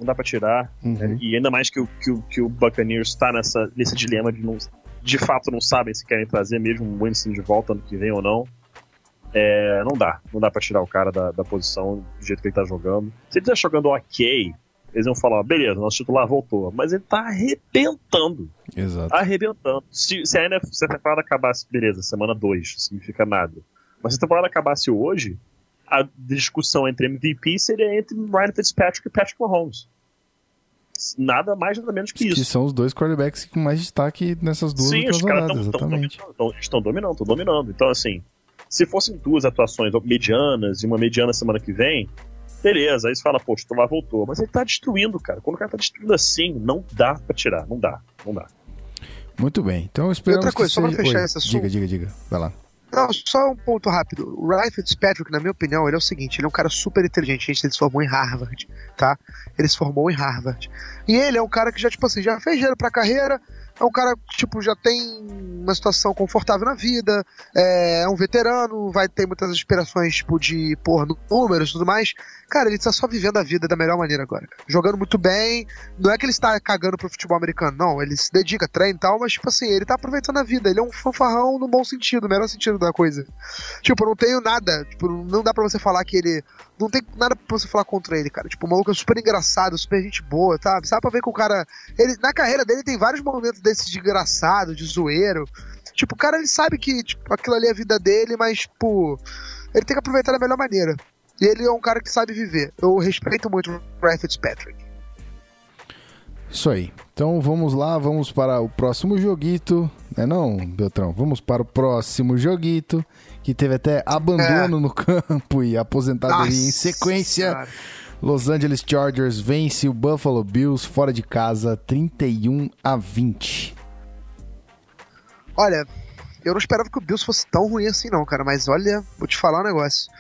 S3: Não dá pra tirar.
S1: Uhum.
S3: né? E ainda mais que o, que o, que o Buccaneers tá nessa, nesse dilema de não. De fato, não sabem se querem trazer mesmo o Winston de volta ano que vem ou não. É, não dá. Não dá pra tirar o cara da, da posição do jeito que ele tá jogando. Se ele tá jogando ok, eles vão falar, beleza, nosso titular voltou. Mas ele tá arrebentando.
S1: Exato.
S3: Arrebentando. Se, se, a, NFL, se a temporada acabasse, beleza, semana 2, significa nada. Mas se a temporada acabasse hoje, a discussão entre MVP seria entre Ryan Fitzpatrick e Patrick Mahomes. Nada mais, nada menos que isso.
S1: Que são os dois quarterbacks com mais destaque nessas duas
S3: Sim, os caras estão dominando, estão dominando. Então, assim, se fossem duas atuações medianas e uma mediana semana que vem, beleza, aí você fala, poxa, o lá voltou. Mas ele tá destruindo, cara. Quando o cara tá destruindo assim, não dá pra tirar. Não dá, não dá.
S1: Muito bem. Então esperamos
S2: Outra coisa,
S1: que
S2: só pra fechar
S1: Oi,
S2: assunto.
S1: Diga, diga, diga. Vai lá.
S2: Não, só um ponto rápido. O Ryan Fitzpatrick, na minha opinião, ele é o seguinte: ele é um cara super inteligente. Gente, ele se formou em Harvard, tá? Ele se formou em Harvard. E ele é um cara que já, tipo assim, já fez dinheiro pra carreira. É um cara que, tipo, já tem uma situação confortável na vida. É, é um veterano, vai ter muitas aspirações, tipo, de, pôr números e tudo mais. Cara, ele tá só vivendo a vida da melhor maneira agora. Jogando muito bem. Não é que ele está cagando pro futebol americano, não. Ele se dedica, treina e tal, mas, tipo assim, ele tá aproveitando a vida. Ele é um fanfarrão no bom sentido, no melhor sentido da coisa. Tipo, eu não tenho nada. Tipo, não dá pra você falar que ele. Não tem nada pra você falar contra ele, cara. Tipo, o maluco é super engraçado, super gente boa, sabe? Sabe pra ver que o cara. Ele, na carreira dele tem vários momentos desses de engraçado, de zoeiro. Tipo, o cara ele sabe que tipo, aquilo ali é a vida dele, mas, tipo, ele tem que aproveitar da melhor maneira. E ele é um cara que sabe viver. Eu respeito muito o Ryan Fitzpatrick.
S1: Isso aí. Então vamos lá, vamos para o próximo joguito. É não, Beltrão? Vamos para o próximo joguito, que teve até abandono no campo e aposentadoria em
S2: Nossa
S1: sequência.
S2: Senhora.
S1: Los Angeles Chargers vence o Buffalo Bills fora de casa 31 a 20.
S2: Olha, eu não esperava que o Bills fosse tão ruim assim, não, cara. Mas olha, vou te falar um negócio.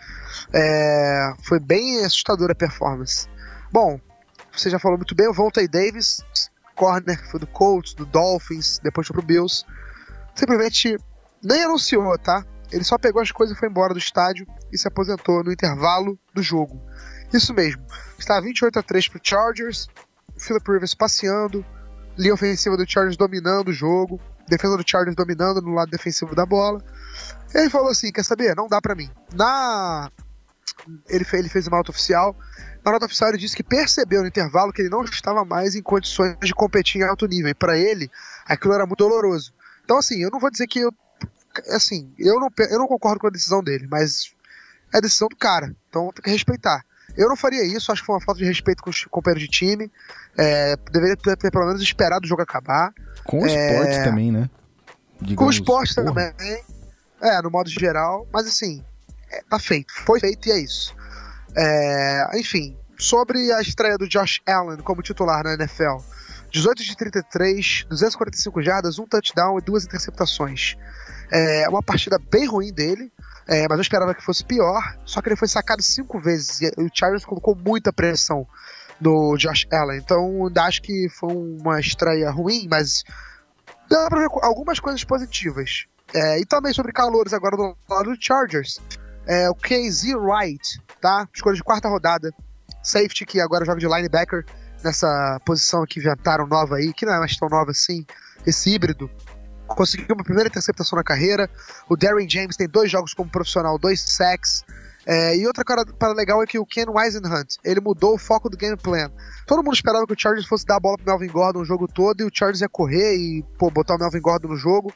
S2: É, foi bem assustadora a performance. Bom, você já falou muito bem, o Vontae Davis, corner, foi do Colts, do Dolphins, depois foi pro Bills. Simplesmente nem anunciou, tá? Ele só pegou as coisas e foi embora do estádio e se aposentou no intervalo do jogo. Isso mesmo. Está 28 a 3 pro Chargers, Philip Rivers passeando, linha ofensiva do Chargers dominando o jogo, defesa do Chargers dominando no lado defensivo da bola. Ele falou assim: quer saber? Não dá pra mim. Na. Ele fez, ele fez uma nota oficial. Na nota oficial ele disse que percebeu no intervalo que ele não estava mais em condições de competir em alto nível. E pra ele, aquilo era muito doloroso. Então, assim, eu não vou dizer que eu. Assim, eu não, eu não concordo com a decisão dele, mas é a decisão do cara. Então tem que respeitar. Eu não faria isso, acho que foi uma falta de respeito com os companheiros de time. É, deveria ter, ter pelo menos esperado o jogo acabar.
S1: Com o
S2: É.
S1: esporte também, né?
S2: Com o
S1: Digamos,
S2: esporte
S1: porra.
S2: também. É, no modo geral. Mas assim, é, tá feito. Foi feito e é isso. É, enfim, sobre a estreia do Josh Allen como titular na NFL. 18 de 33, 245 jardas, um touchdown e duas interceptações. É uma partida bem ruim dele, é, mas eu esperava que fosse pior. Só que ele foi sacado cinco vezes e o Chargers colocou muita pressão no Josh Allen. Então, acho que foi uma estreia ruim, mas dá pra ver algumas coisas positivas. É, e também sobre calores agora do lado do Chargers. É, o KZ Wright, tá? Escolha de quarta rodada. Safety que agora joga de linebacker nessa posição que inventaram nova aí, que não é mais tão nova assim, esse híbrido. Conseguiu uma primeira interceptação na carreira. O Darren James tem dois jogos como profissional, dois sacks. É, e outra cara para legal é que o Ken Wisenhunt, ele mudou o foco do game plan. Todo mundo esperava que o Chargers fosse dar a bola pro Melvin Gordon o jogo todo e o Chargers ia correr e pô, botar o Melvin Gordon no jogo.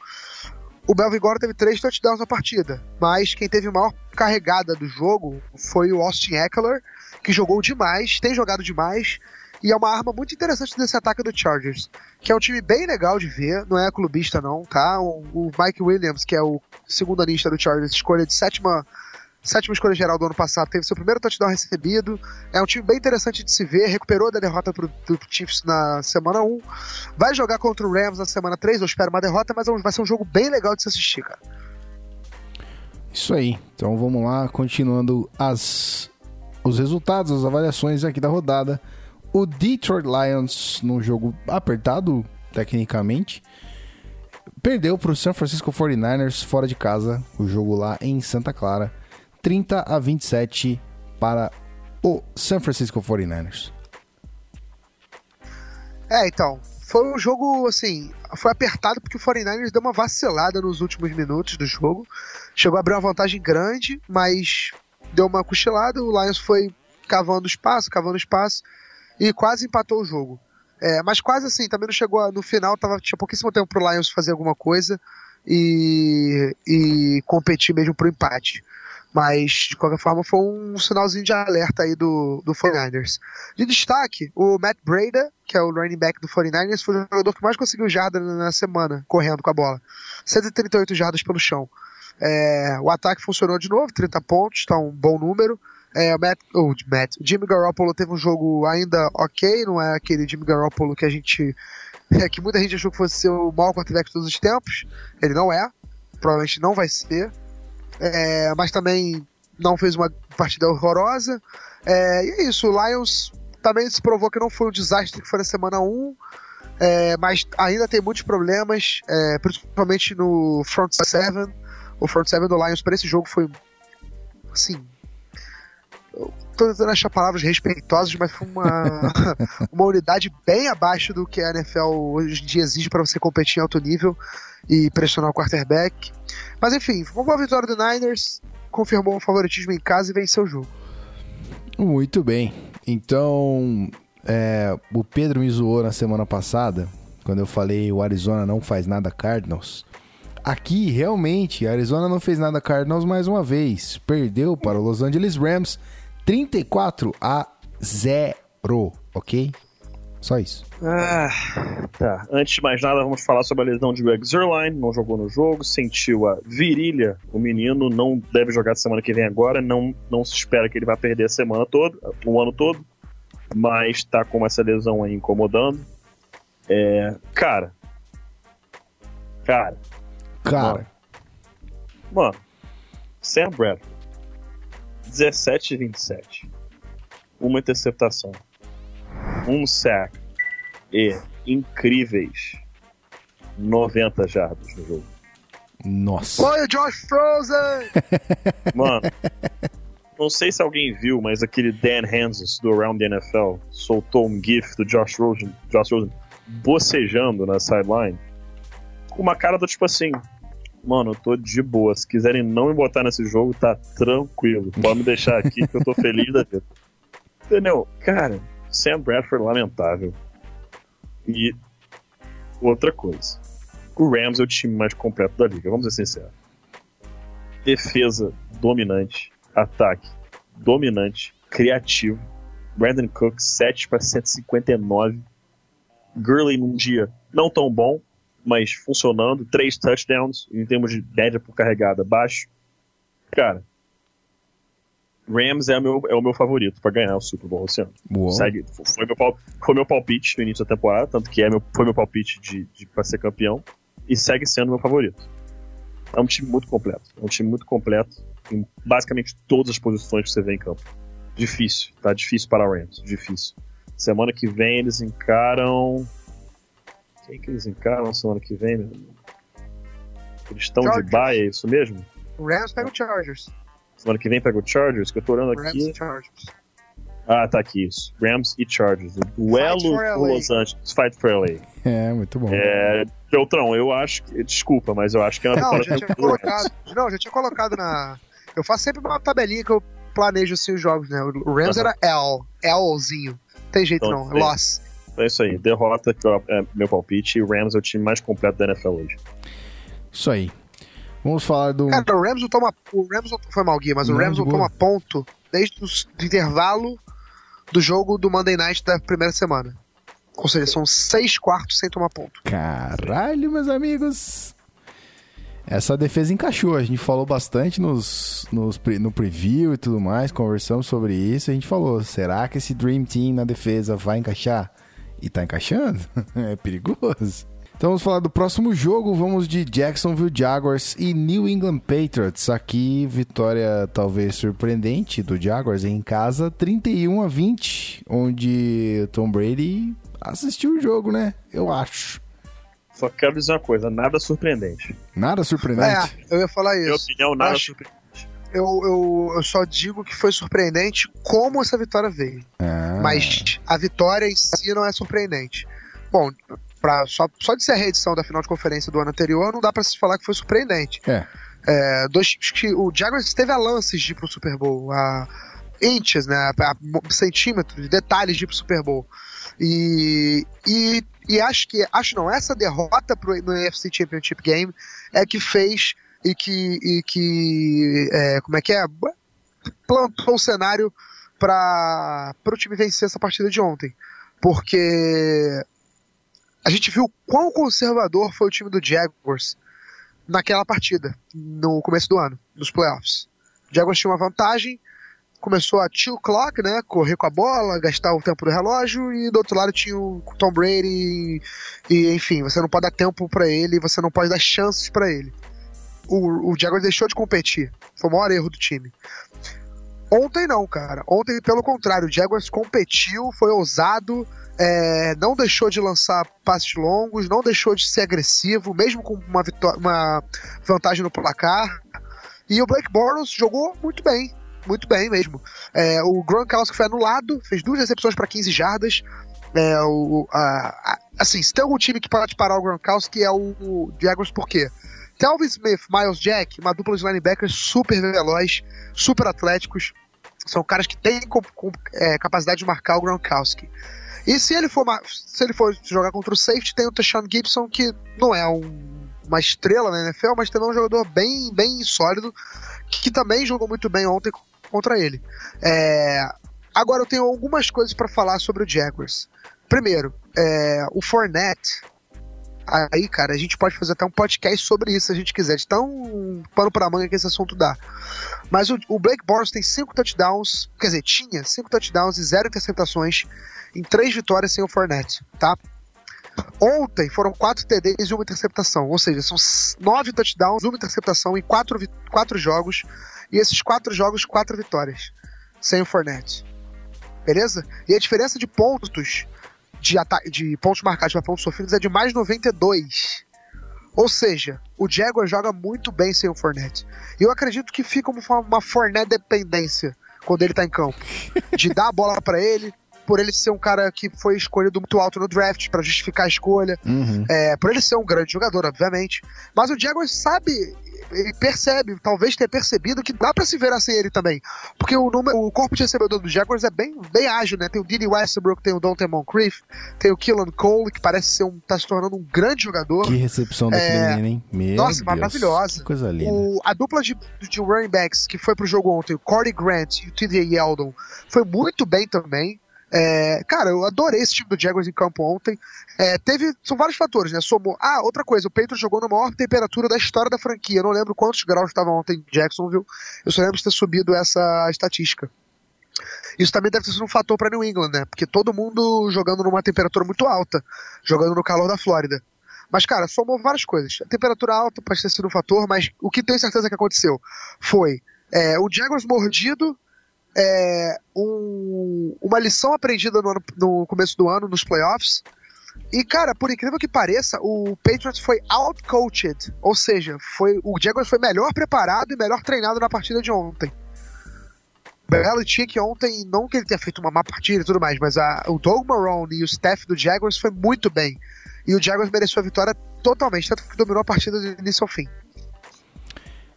S2: O Melvin Gordon teve três touchdowns na partida, mas quem teve a maior carregada do jogo foi o Austin Eckler, que jogou demais, tem jogado demais, e é uma arma muito interessante desse ataque do Chargers, que é um time bem legal de ver, não é clubista não, tá? O, o Mike Williams, que é o segundo anista do Chargers, escolha de sétima sétima escolha geral do ano passado, teve seu primeiro touchdown recebido. É um time bem interessante de se ver, recuperou da derrota pro, pro Chiefs na semana 1. Vai jogar contra o Rams na semana 3, eu espero uma derrota, mas vai ser um jogo bem legal de se assistir, cara.
S1: Isso aí. Então vamos lá, continuando as os resultados, as avaliações aqui da rodada. O Detroit Lions, num jogo apertado, tecnicamente, perdeu para o San Francisco 49ers fora de casa, o jogo lá em Santa Clara, 30 a 27 para o San Francisco 49ers.
S2: É, então, foi um jogo, assim, foi apertado porque o 49ers deu uma vacilada nos últimos minutos do jogo. Chegou a abrir uma vantagem grande, mas deu uma cochilada. O Lions foi cavando espaço, cavando espaço e quase empatou o jogo. É, mas quase assim, também não chegou no final, tava, tinha pouquíssimo tempo pro Lions fazer alguma coisa e, e competir mesmo pro empate. Mas, de qualquer forma, foi um sinalzinho de alerta aí do, do 49ers. De destaque, o Matt Breda, que é o running back do 49ers, foi o jogador que mais conseguiu jardas na semana, correndo com a bola. 138 jardas pelo chão. É, o ataque funcionou de novo, 30 pontos, tá um bom número. É, o Matt, oh, Matt, Jimmy Garoppolo teve um jogo ainda ok, não é aquele Jimmy Garoppolo que a gente. É, que muita gente achou que fosse ser o maior quarterback de todos os tempos. Ele não é, provavelmente não vai ser. É, mas também não fez uma partida horrorosa. É, e é isso, o Lions também se provou que não foi um desastre que foi na semana 1. É, mas ainda tem muitos problemas, é, principalmente no front seven. O front seven do Lions para esse jogo foi assim tô tentando achar palavras respeitosas, mas foi uma, uma unidade bem abaixo do que a NFL hoje em dia exige para você competir em alto nível e pressionar o quarterback. Mas enfim, uma boa vitória do Niners, confirmou o favoritismo em casa e venceu o jogo.
S1: Muito bem. Então, é, o Pedro me zoou na semana passada, quando eu falei o Arizona não faz nada Cardinals. Aqui, realmente, a Arizona não fez nada Cardinals mais uma vez. Perdeu para o Los Angeles Rams 34 a 0, ok? Só isso.
S3: Ah, tá. Antes de mais nada, vamos falar sobre a lesão de Greg Zerline. Não jogou no jogo, sentiu a virilha. O menino não deve jogar semana que vem agora. Não, não se espera que ele vá perder a semana toda, o ano todo. Mas tá com essa lesão aí incomodando. É, cara. Cara.
S1: Cara.
S3: Mano. mano Sam Bradford 17 e 27. Uma interceptação. Um sack. E incríveis 90 jardas no jogo.
S1: Nossa.
S2: Foi o Josh Frozen!
S3: Mano, não sei se alguém viu, mas aquele Dan Hanses do Around the NFL soltou um gif do Josh Rosen, Josh Rosen bocejando na sideline com uma cara do tipo assim, mano, eu tô de boa. Se quiserem não me botar nesse jogo, tá tranquilo. Pode me deixar aqui que eu tô feliz da vida. Entendeu? Cara, Sam Bradford lamentável. E outra coisa. O Rams é o time mais completo da liga, vamos ser sinceros. Defesa dominante, ataque dominante, criativo. Brandon Cook 7 para 159. Gurley num dia não tão bom, mas funcionando, três touchdowns em termos de média por carregada baixo. Cara, Rams é o meu, é o meu favorito para ganhar o Super Bowl esse ano. Segue, foi, meu, foi meu palpite no início da temporada, tanto que é meu, foi meu palpite de, de para ser campeão, e segue sendo meu favorito. É um time muito completo. É um time muito completo em basicamente todas as posições que você vê em campo. Difícil, tá? Difícil para Rams, difícil. Semana que vem eles encaram quem que eles encaram semana que vem? Eles estão de baia, é isso mesmo?
S2: O Rams pega o Chargers.
S3: Semana que vem pega o Chargers, que eu tô olhando Rams aqui.
S2: E Chargers.
S3: Ah, tá aqui isso. Rams e Chargers. O duelo do Los Angeles. Fight for LA.
S1: É, muito bom.
S3: É, Beltrão, eu acho que. Desculpa, mas eu acho que é uma
S2: não, já tinha colocado. Não, já tinha colocado na. Eu faço sempre uma tabelinha que eu planejo assim os jogos, né? O Rams era L. Lzinho. Não tem jeito então, não. Loss.
S3: É isso aí. Derrota, que é meu palpite. E o Rams é o time mais completo da NFL hoje.
S1: Isso aí. Vamos falar do.
S2: Cara, o Rams não toma. O Rams não foi mal, Gui, mas não, o Rams não toma ponto desde o intervalo do jogo do Monday Night da primeira semana. Ou seja, são seis quartos sem tomar ponto.
S1: Caralho, meus amigos. Essa defesa encaixou. A gente falou bastante nos, nos, no preview e tudo mais. Conversamos sobre isso. A gente falou: será que esse Dream Team na defesa vai encaixar? E tá encaixando? é perigoso. Então vamos falar do próximo jogo. Vamos de Jacksonville Jaguars e New England Patriots. Aqui, vitória talvez surpreendente do Jaguars em casa, 31 a 20, onde Tom Brady assistiu o jogo, né? Eu acho.
S3: Só quero dizer uma coisa, nada surpreendente.
S1: Nada surpreendente?
S2: É, eu ia falar isso. Minha
S3: opinião, nada acho... surpreendente
S2: eu, eu, eu só digo que foi surpreendente como essa vitória veio. Ah. Mas a vitória em si não é surpreendente. Bom, pra, só, só de ser a reedição da final de conferência do ano anterior, não dá pra se falar que foi surpreendente.
S1: É.
S2: É, dois times que o Jaguars teve a lances de ir pro Super Bowl, a inches, né, a, a centímetros, detalhes de ir pro Super Bowl. E, e, e acho que, acho não, essa derrota pro, no NFC Championship Game é que fez e que, e que é, como é que é? Plantou o cenário para o time vencer essa partida de ontem. Porque a gente viu quão conservador foi o time do Jaguars naquela partida, no começo do ano, nos playoffs. O Jaguars tinha uma vantagem, começou a chill clock, né? Correr com a bola, gastar o tempo do relógio, e do outro lado tinha o Tom Brady, e, e enfim, você não pode dar tempo para ele, você não pode dar chances para ele. O, o Jaguars deixou de competir. Foi o maior erro do time. Ontem não, cara. Ontem, pelo contrário, o Jaguars competiu, foi ousado, é, não deixou de lançar passes longos, não deixou de ser agressivo, mesmo com uma, uma vantagem no placar. E o Blake Bortles jogou muito bem, muito bem mesmo. É, o Gronkowski foi anulado, fez duas recepções para 15 jardas. É, o, a, a, assim, se tem algum time que pode parar o Gronkowski é o, o Jaguars, por quê? Telvin Smith, Miles Jack, uma dupla de linebackers super veloz, super atléticos. São caras que têm com, com, é, capacidade de marcar o Gronkowski. E se ele for se ele for jogar contra o safety, tem o Tashawn Gibson, que não é um, uma estrela na NFL, mas também é um jogador bem, bem sólido, que, também jogou muito bem ontem contra ele. É, agora eu tenho algumas coisas para falar sobre o Jaguars. Primeiro, é, o Fournette Aí, cara, a gente pode fazer até um podcast sobre isso se a gente quiser, de tão pano pra manga que esse assunto dá. Mas o, o Blake Bortles tem cinco touchdowns, quer dizer, tinha cinco touchdowns e zero interceptações em três vitórias sem o Fournette, tá? Ontem foram quatro TDs e uma interceptação, ou seja, são nove touchdowns, uma interceptação em quatro, quatro jogos, e esses quatro jogos, quatro vitórias, sem o Fournette. Beleza? E a diferença de pontos de, de pontos marcados para pontos sofridos é de mais 92. Ou seja, o Jaguar joga muito bem sem o Fournette. E eu acredito que fica uma, uma Fournette dependência quando ele tá em campo. De dar a bola para ele, por ele ser um cara que foi escolhido muito alto no draft para justificar a escolha,
S1: uhum.
S2: é, por ele ser um grande jogador, obviamente. Mas o Jaguars sabe ele percebe, talvez tenha percebido que dá para se ver sem ele também. Porque o, número, o corpo de recebedor do Jaguars é bem, bem ágil, né? Tem o Diddy Westbrook, tem o Dante Moncrief, tem o Killan Cole, que parece ser um. tá se tornando um grande jogador.
S1: Que recepção daquele é, menino, hein? Meu
S2: Nossa,
S1: Deus,
S2: maravilhosa.
S1: Que coisa linda.
S2: O, a dupla de, de running backs que foi pro jogo ontem, o Corey Grant e o TJ Yeldon, foi muito bem também. É, cara, eu adorei esse time do Jaguars em campo ontem. É, teve. São vários fatores, né? Somou. Ah, outra coisa, o Patriots jogou na maior temperatura da história da franquia. Eu não lembro quantos graus estavam ontem em Jacksonville. Eu só lembro de ter subido essa estatística. Isso também deve ter sido um fator para New England, né? Porque todo mundo jogando numa temperatura muito alta, jogando no calor da Flórida. Mas, cara, somou várias coisas. A temperatura alta pode ter sido um fator, mas o que tenho certeza que aconteceu foi é, o Jaguars mordido é, um, uma lição aprendida no, ano, no começo do ano, nos playoffs. E, cara, por incrível que pareça, o Patriots foi outcoached. Ou seja, foi, o Jaguars foi melhor preparado e melhor treinado na partida de ontem. Belichick ontem, não que ele tenha feito uma má partida e tudo mais, mas a, o Doug Marrone e o staff do Jaguars foi muito bem. E o Jaguars mereceu a vitória totalmente, tanto que dominou a partida do início ao fim.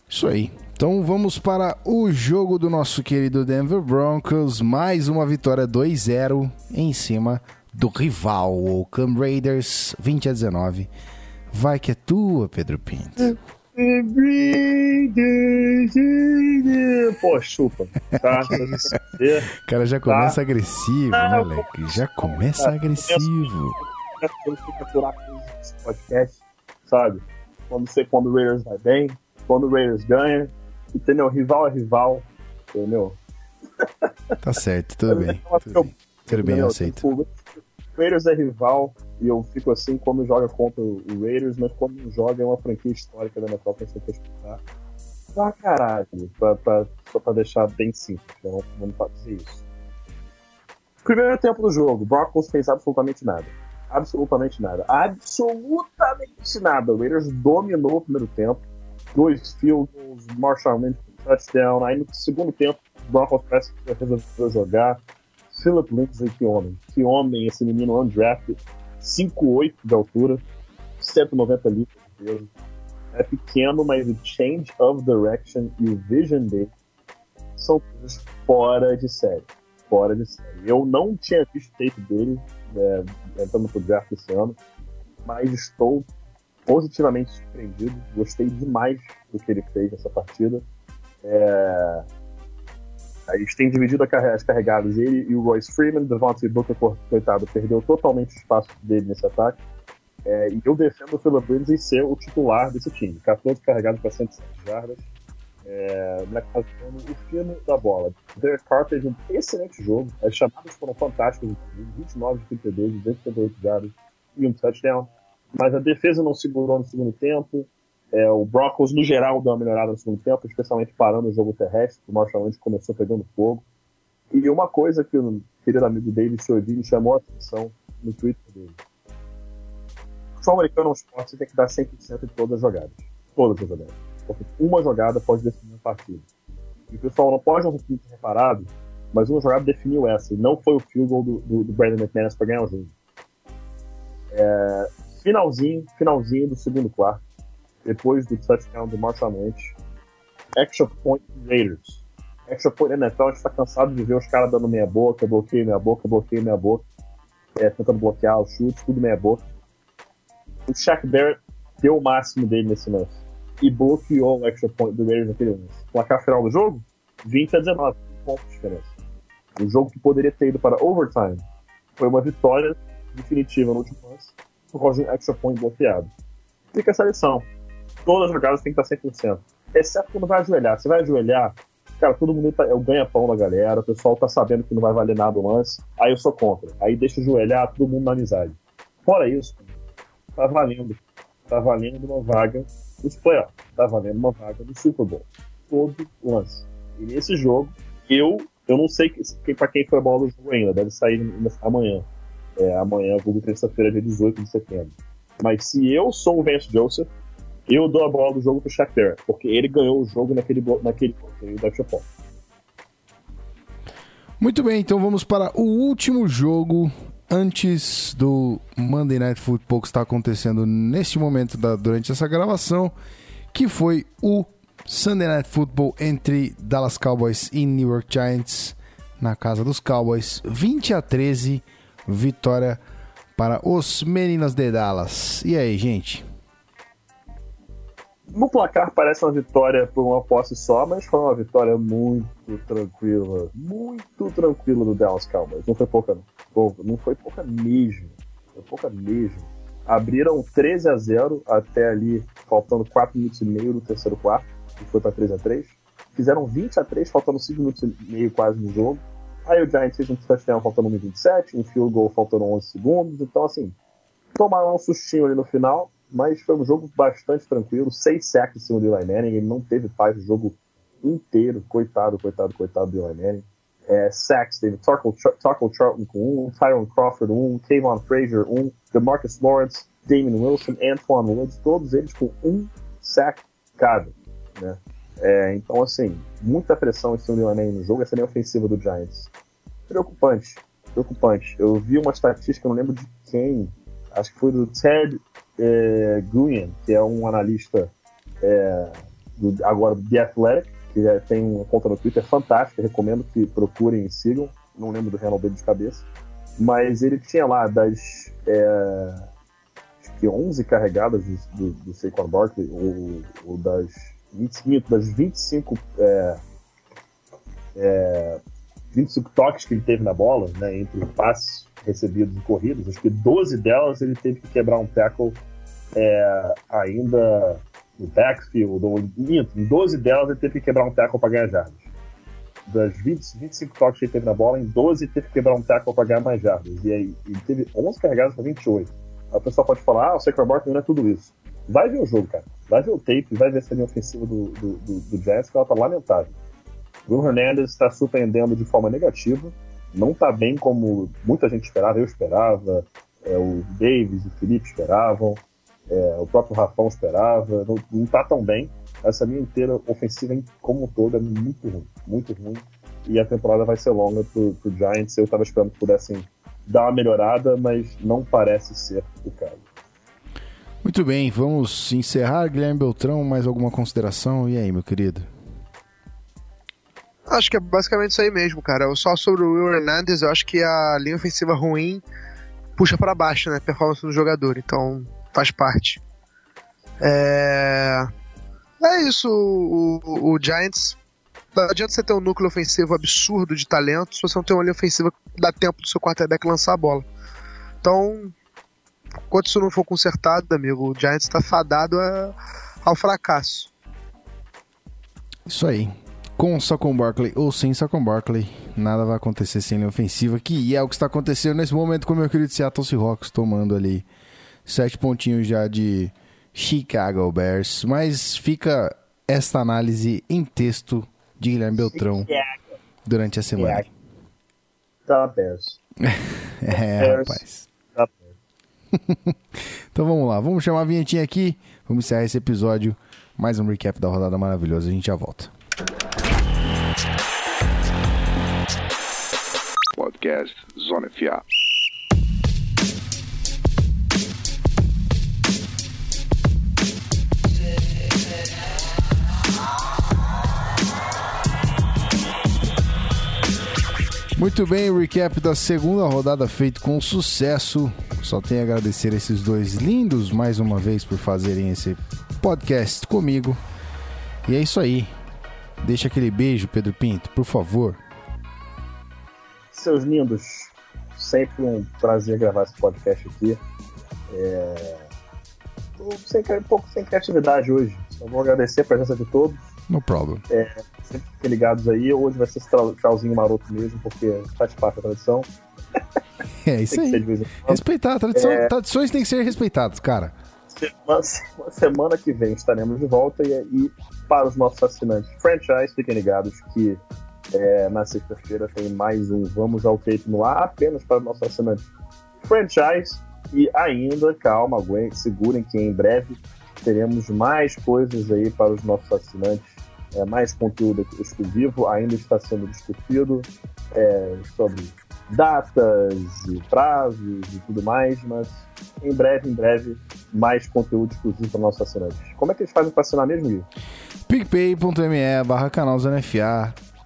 S1: Isso aí. Então vamos para o jogo do nosso querido Denver Broncos. Mais uma vitória 2-0 em cima do rival, o Cam Raiders, 20 a 19. Vai que é tua, Pedro Pinto.
S3: Pô, chupa. Tá?
S1: o cara já começa tá. agressivo, né, moleque? Já começa agressivo.
S3: Eu fico aturar esse podcast, sabe? Quando você, quando o Raiders vai bem, quando o Raiders ganha, Entendeu? Rival é rival. Entendeu?
S1: Tá certo, tudo bem. Tudo bem, tudo bem eu aceito. Tipo,
S3: Raiders é rival e eu fico assim quando joga contra o Raiders, mas quando joga é uma franquia histórica da NFL pra você disputar. Pra caralho, pra, pra, só pra deixar bem simples, então vamos fazer isso. Primeiro tempo do jogo, Broncos fez absolutamente nada. Absolutamente nada. Absolutamente nada. O Raiders dominou o primeiro tempo dois goals, Marshall Lynch touchdown. Aí no segundo tempo, o Broncos parece que resolveu jogar. Philip Lindsay, que homem. Que homem, esse menino undrafted. 5'8 de altura, 190 litros de peso. É pequeno, mas o change of direction e o vision dele são coisas fora de série. Fora de série. Eu não tinha visto tape dele é, entrando pro draft esse ano, mas estou positivamente surpreendido. Gostei demais do que ele fez nessa partida. É... Gente tem dividido as carregadas, ele e o Royce Freeman. Devontae Booker, coitado, perdeu totalmente o espaço dele nesse ataque. É, e eu defendo o Philip Lindsay ser o titular desse time. 14 carregados para 107 jardas. É, o fino da bola. Derek Carr fez um excelente jogo. As chamadas foram fantásticas. 29 de 32, 278 jardas e um touchdown. Mas a defesa não segurou no segundo tempo. É, o Broncos, no geral, deu uma melhorada no segundo tempo, especialmente parando o jogo terrestre. O Marshall Lynch começou pegando fogo. E uma coisa que o querido amigo David Chiodini chamou a atenção no Twitter dele. Futebol americano um esporte, você tem que dar 100% em todas as jogadas. Todas as jogadas. Porque uma jogada pode definir uma partida. E o pessoal não pode não ter reparado, mas uma jogada definiu essa. E não foi o field goal do, do, do Brandon McManus para ganhar o jogo. É, finalzinho, finalzinho do segundo quarto depois do touchdown do Marshall Lynch. Extra point Raiders. Extra point NFL, a gente tá cansado de ver os caras dando meia boca, bloqueio meia boca, bloqueio meia boca, é, tentando bloquear os chutes, tudo meia boca. O Shaq Barrett deu o máximo dele nesse lance e bloqueou o extra point do Raiders naquele lance. Placar final do jogo? 20 a 19, um ponto de diferença. Um jogo que poderia ter ido para overtime foi uma vitória definitiva no último lance de um extra point bloqueado. Fica essa lição todas as jogadas tem que estar 100%. Exceto quando vai ajoelhar. Você vai ajoelhar, cara, todo mundo tá, o ganha-pão da galera, o pessoal tá sabendo que não vai valer nada o lance, aí eu sou contra. Aí deixa ajoelhar todo mundo na amizade. Fora isso, tá valendo. Tá valendo uma vaga nos playoffs. Tá valendo uma vaga no Super Bowl. Todo lance. E nesse jogo, eu eu não sei quem, pra quem foi a bola do jogo ainda, deve sair amanhã. É, amanhã, vulgo terça-feira, dia 18 de setembro. Mas se eu sou o Vance Joseph, eu dou a bola do jogo pro Barrett, porque ele ganhou o jogo naquele, naquele da Chapon.
S1: Muito bem, então vamos para o último jogo antes do Monday Night Football que está acontecendo neste momento da, durante essa gravação, que foi o Sunday Night Football entre Dallas Cowboys e New York Giants na casa dos Cowboys, 20 a 13, vitória para os meninos de Dallas. E aí, gente?
S3: No placar parece uma vitória por uma posse só, mas foi uma vitória muito tranquila. Muito tranquila do Dallas Cowboys. Não foi pouca, não. Não foi pouca mesmo. Foi pouca mesmo. Abriram 13 a 0 até ali, faltando 4 minutos e meio do terceiro quarto, e foi para 3 a 3 Fizeram 20 a 3 faltando 5 minutos e meio quase no jogo. Aí o Giants fez um touchdown faltando 1,27, um field goal faltando 11 segundos. Então, assim, tomaram um sustinho ali no final, mas foi um jogo bastante tranquilo. Seis sacks em cima do Eli Manning, ele não teve paz o jogo inteiro. Coitado, coitado, coitado do Eli Manning. É, sacks, teve Tackle, Charlton com um, Tyron Crawford um, Kayvon Frazier um, DeMarcus Lawrence, Damon Wilson, Antoine Woods, todos eles com um sack cada, né? É, então, assim, muita pressão em cima do Manning no jogo, essa linha ofensiva do Giants. Preocupante, preocupante. Eu vi uma estatística, não lembro de quem, acho que foi do Ted é, Guyen, que é um analista é, do, agora do The Athletic, que tem uma conta no Twitter fantástica, recomendo que procurem e sigam. Não lembro do handle dele de cabeça. Mas ele tinha lá das é, acho que 11 carregadas do, do Saquon Barkley, ou, ou das 25, das 25 é, é, 25 toques que ele teve na bola, né, entre passes recebidos e corridas, acho que 12 delas ele teve que quebrar um tackle é, ainda no backfield, ou em 12 delas ele teve que quebrar um tackle para ganhar jardas. Das 20, 25 toques que ele teve na bola, em 12 ele teve que quebrar um tackle para ganhar mais jardas. E aí ele teve 11 carregadas para 28. A pessoa pode falar, ah, o Sacred Barkley não é tudo isso. Vai ver o jogo, cara. Vai ver o tape, vai ver essa linha ofensiva do, do, do, do que ela tá lamentável. Will Hernandez está surpreendendo de forma negativa. Não tá bem como muita gente esperava, eu esperava, é, o Davis o Felipe esperavam. É, o próprio Rafão esperava, não, não tá tão bem. Essa linha inteira ofensiva como um todo é muito ruim, muito ruim. E a temporada vai ser longa pro, pro Giants. Eu tava esperando que pudessem dar uma melhorada, mas não parece ser o caso.
S1: Muito bem, vamos encerrar. Guilherme Beltrão, mais alguma consideração? E aí, meu querido?
S2: Acho que é basicamente isso aí mesmo, cara. Só sobre o Will Hernandez, eu acho que a linha ofensiva ruim puxa para baixo, né? Performance do jogador, então faz parte. É, é isso, o, o, o Giants. Não adianta você ter um núcleo ofensivo absurdo de talento se você não tem uma linha ofensiva que dá tempo do seu quarterback lançar a bola. Então, enquanto isso não for consertado, amigo, o Giants está fadado a, ao fracasso.
S1: Isso aí. Com o Saquon Barkley ou sem Saquon Barkley, nada vai acontecer sem linha ofensiva, que é o que está acontecendo nesse momento com o meu querido Seattle Seahawks, tomando ali sete pontinhos já de Chicago Bears. Mas fica esta análise em texto de Guilherme Beltrão durante a semana.
S3: Tá, Bears.
S1: é, rapaz. Então vamos lá, vamos chamar a vinhetinha aqui, vamos encerrar esse episódio. Mais um recap da rodada maravilhosa, a gente já volta.
S4: Podcast Zona FA.
S1: Muito bem, o recap da segunda rodada feito com sucesso. Só tenho a agradecer esses dois lindos mais uma vez por fazerem esse podcast comigo. E é isso aí. Deixa aquele beijo, Pedro Pinto, por favor.
S3: Seus lindos, sempre um prazer gravar esse podcast aqui. É... Tô sem, um pouco sem criatividade hoje. Só vou agradecer a presença de todos.
S1: No problem.
S3: É, sempre fiquem ligados aí. Hoje vai ser esse tchauzinho maroto mesmo, porque faz parte da tradição.
S1: É isso aí. Respeitar a tradição. É... Tradições têm que ser respeitadas, cara.
S3: Semana, semana que vem estaremos de volta e, e para os nossos assinantes franchise, fiquem ligados que é, na sexta-feira tem mais um Vamos ao Tape no ar, apenas para os nossos assinantes franchise. E ainda, calma, aguente, segurem que em breve teremos mais coisas aí para os nossos assinantes é, mais conteúdo exclusivo ainda está sendo discutido é, sobre datas e prazos e tudo mais, mas em breve, em breve, mais conteúdo exclusivo para nossos assinantes. Como é que eles fazem para assinar mesmo, Gui?
S1: picpay.me barra canal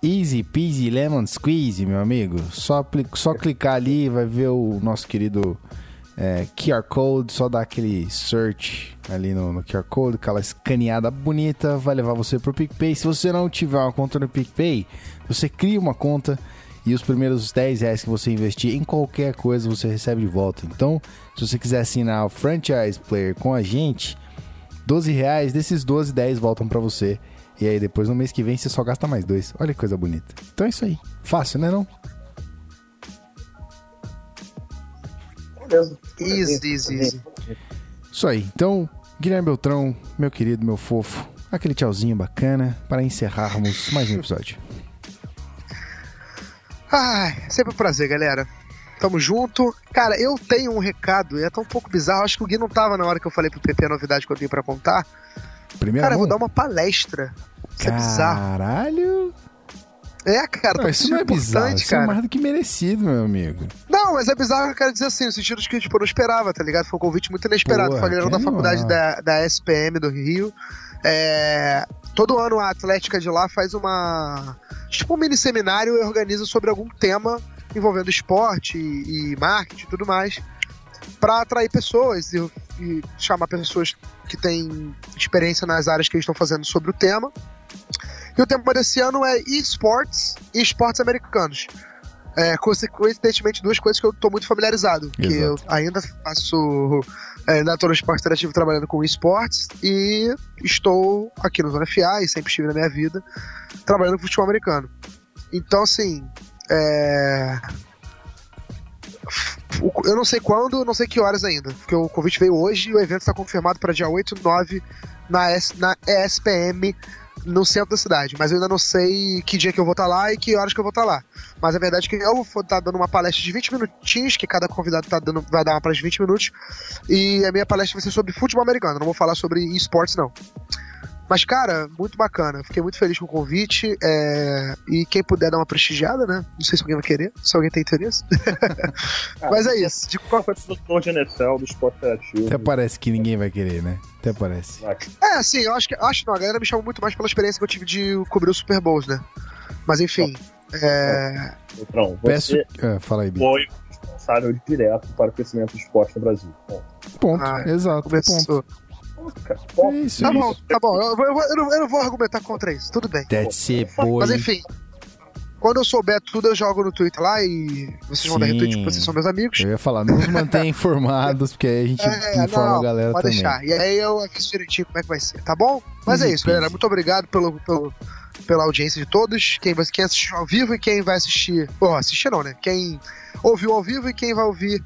S1: Easy peasy lemon squeeze, meu amigo. Só, só clicar ali vai ver o nosso querido é, QR Code, só dá aquele search ali no, no, QR Code, aquela escaneada bonita, vai levar você pro PicPay. Se você não tiver uma conta no PicPay, você cria uma conta e os primeiros 10 reais que você investir em qualquer coisa você recebe de volta. Então, se você quiser assinar o Franchise Player com a gente, 12 reais, desses 12, 10 voltam para você. E aí depois no mês que vem você só gasta mais dois. Olha que coisa bonita. Então é isso aí. Fácil, né não?
S3: Beleza.
S2: Easy, easy, easy.
S1: Isso aí. Então, Guilherme Beltrão, meu querido, meu fofo, aquele tchauzinho bacana para encerrarmos mais um episódio.
S2: Ai, sempre um prazer, galera. Tamo junto. Cara, eu tenho um recado, e é tão um pouco bizarro. Acho que o Gui não tava na hora que eu falei pro PP a novidade que eu tenho pra contar.
S1: Primeiro
S2: Cara, eu vou dar uma palestra. Isso é bizarro. É, cara,
S1: não, isso não é bizarro, isso
S2: cara.
S1: é mais do que merecido, meu amigo.
S2: Não, mas é bizarro, eu quero dizer assim, no sentido de que, tipo, eu não esperava, tá ligado? Foi um convite muito inesperado. Porra, Foi a galera da faculdade da, da SPM do Rio. É, todo ano a Atlética de lá faz uma. Tipo um mini seminário e organiza sobre algum tema envolvendo esporte e, e marketing e tudo mais. para atrair pessoas e, e chamar pessoas que têm experiência nas áreas que eles estão fazendo sobre o tema. E o tema desse ano é esports e esportes americanos. É, coincidentemente, duas coisas que eu tô muito familiarizado. Exato. Que eu ainda faço. É, ainda tô no esporte interativo trabalhando com esportes e estou aqui no Zona FA e sempre estive na minha vida trabalhando com futebol americano. Então, assim. É... Eu não sei quando, não sei que horas ainda, porque o convite veio hoje e o evento está confirmado para dia 8 e 9 na, S, na ESPM no centro da cidade, mas eu ainda não sei que dia que eu vou estar tá lá e que horas que eu vou estar tá lá. Mas a verdade é que eu vou estar tá dando uma palestra de 20 minutinhos, que cada convidado tá dando, vai dar uma palestra de 20 minutos, e a minha palestra vai ser sobre futebol americano, não vou falar sobre esportes não. Mas, cara, muito bacana. Fiquei muito feliz com o convite. É... E quem puder dar uma prestigiada, né? Não sei se alguém vai querer, se alguém tem interesse. Mas é isso. De
S3: qual foi o de NFL do esporte interativo?
S1: Até parece que ninguém vai querer, né? Até parece.
S2: É, sim, eu acho que. Acho não, a galera me chamou muito mais pela experiência que eu tive de cobrir os Super Bowls, né? Mas enfim. É...
S3: Não, você
S1: Peço... É, fala aí, Bi.
S3: foi responsável direto para o crescimento do esporte no Brasil. Bom.
S1: Ponto, ah, exato.
S2: Começou.
S1: Ponto.
S3: É
S1: isso,
S2: tá
S1: isso.
S2: bom, tá bom. Eu, eu, eu, não, eu, não, vou argumentar contra isso. Tudo bem.
S1: Deve ser boa.
S2: Mas enfim. Quando eu souber tudo, eu jogo no Twitter lá e vocês Sim. vão dar retweet porque vocês são meus amigos.
S1: Eu ia falar, nos mantém informados, porque aí a gente é, informa não, a galera
S2: pode
S1: também.
S2: deixar. E aí eu aviso direitinho como é que vai ser, tá bom? Mas é isso, galera. Muito obrigado pelo, pelo, pela audiência de todos. Quem, quem assistiu ao vivo e quem vai assistir. Oh, assistir não, né? Quem ouviu ao vivo e quem vai ouvir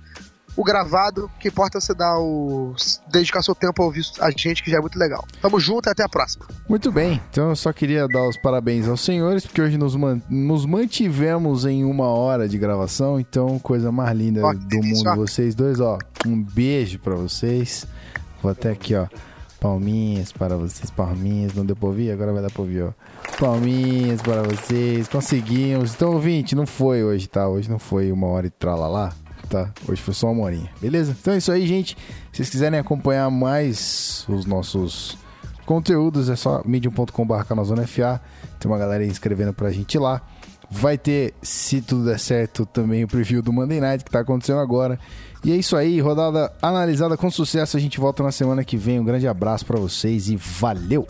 S2: o gravado. Que importa você dar o. dedicar seu tempo a ouvir a gente, que já é muito legal. Tamo junto e até a próxima.
S1: Muito bem, então eu só queria dar os parabéns aos senhores, porque hoje nos, man nos mantivemos em uma hora de gravação, então coisa mais linda ó, do mundo, vocês dois, ó. Um beijo para vocês. Vou até aqui, ó. Palminhas para vocês, palminhas. Não deu pra ouvir? Agora vai dar pra ouvir, ó. Palminhas para vocês. Conseguimos. Então, ouvinte, não foi hoje, tá? Hoje não foi uma hora e tralalá tá? Hoje foi só uma horinha, beleza? Então é isso aí, gente. Se vocês quiserem acompanhar mais os nossos conteúdos, é só medium.com.br FA. Tem uma galera aí escrevendo pra gente lá. Vai ter, se tudo der certo, também o preview do Monday Night que tá acontecendo agora. E é isso aí, rodada analisada com sucesso. A gente volta na semana que vem. Um grande abraço para vocês e valeu!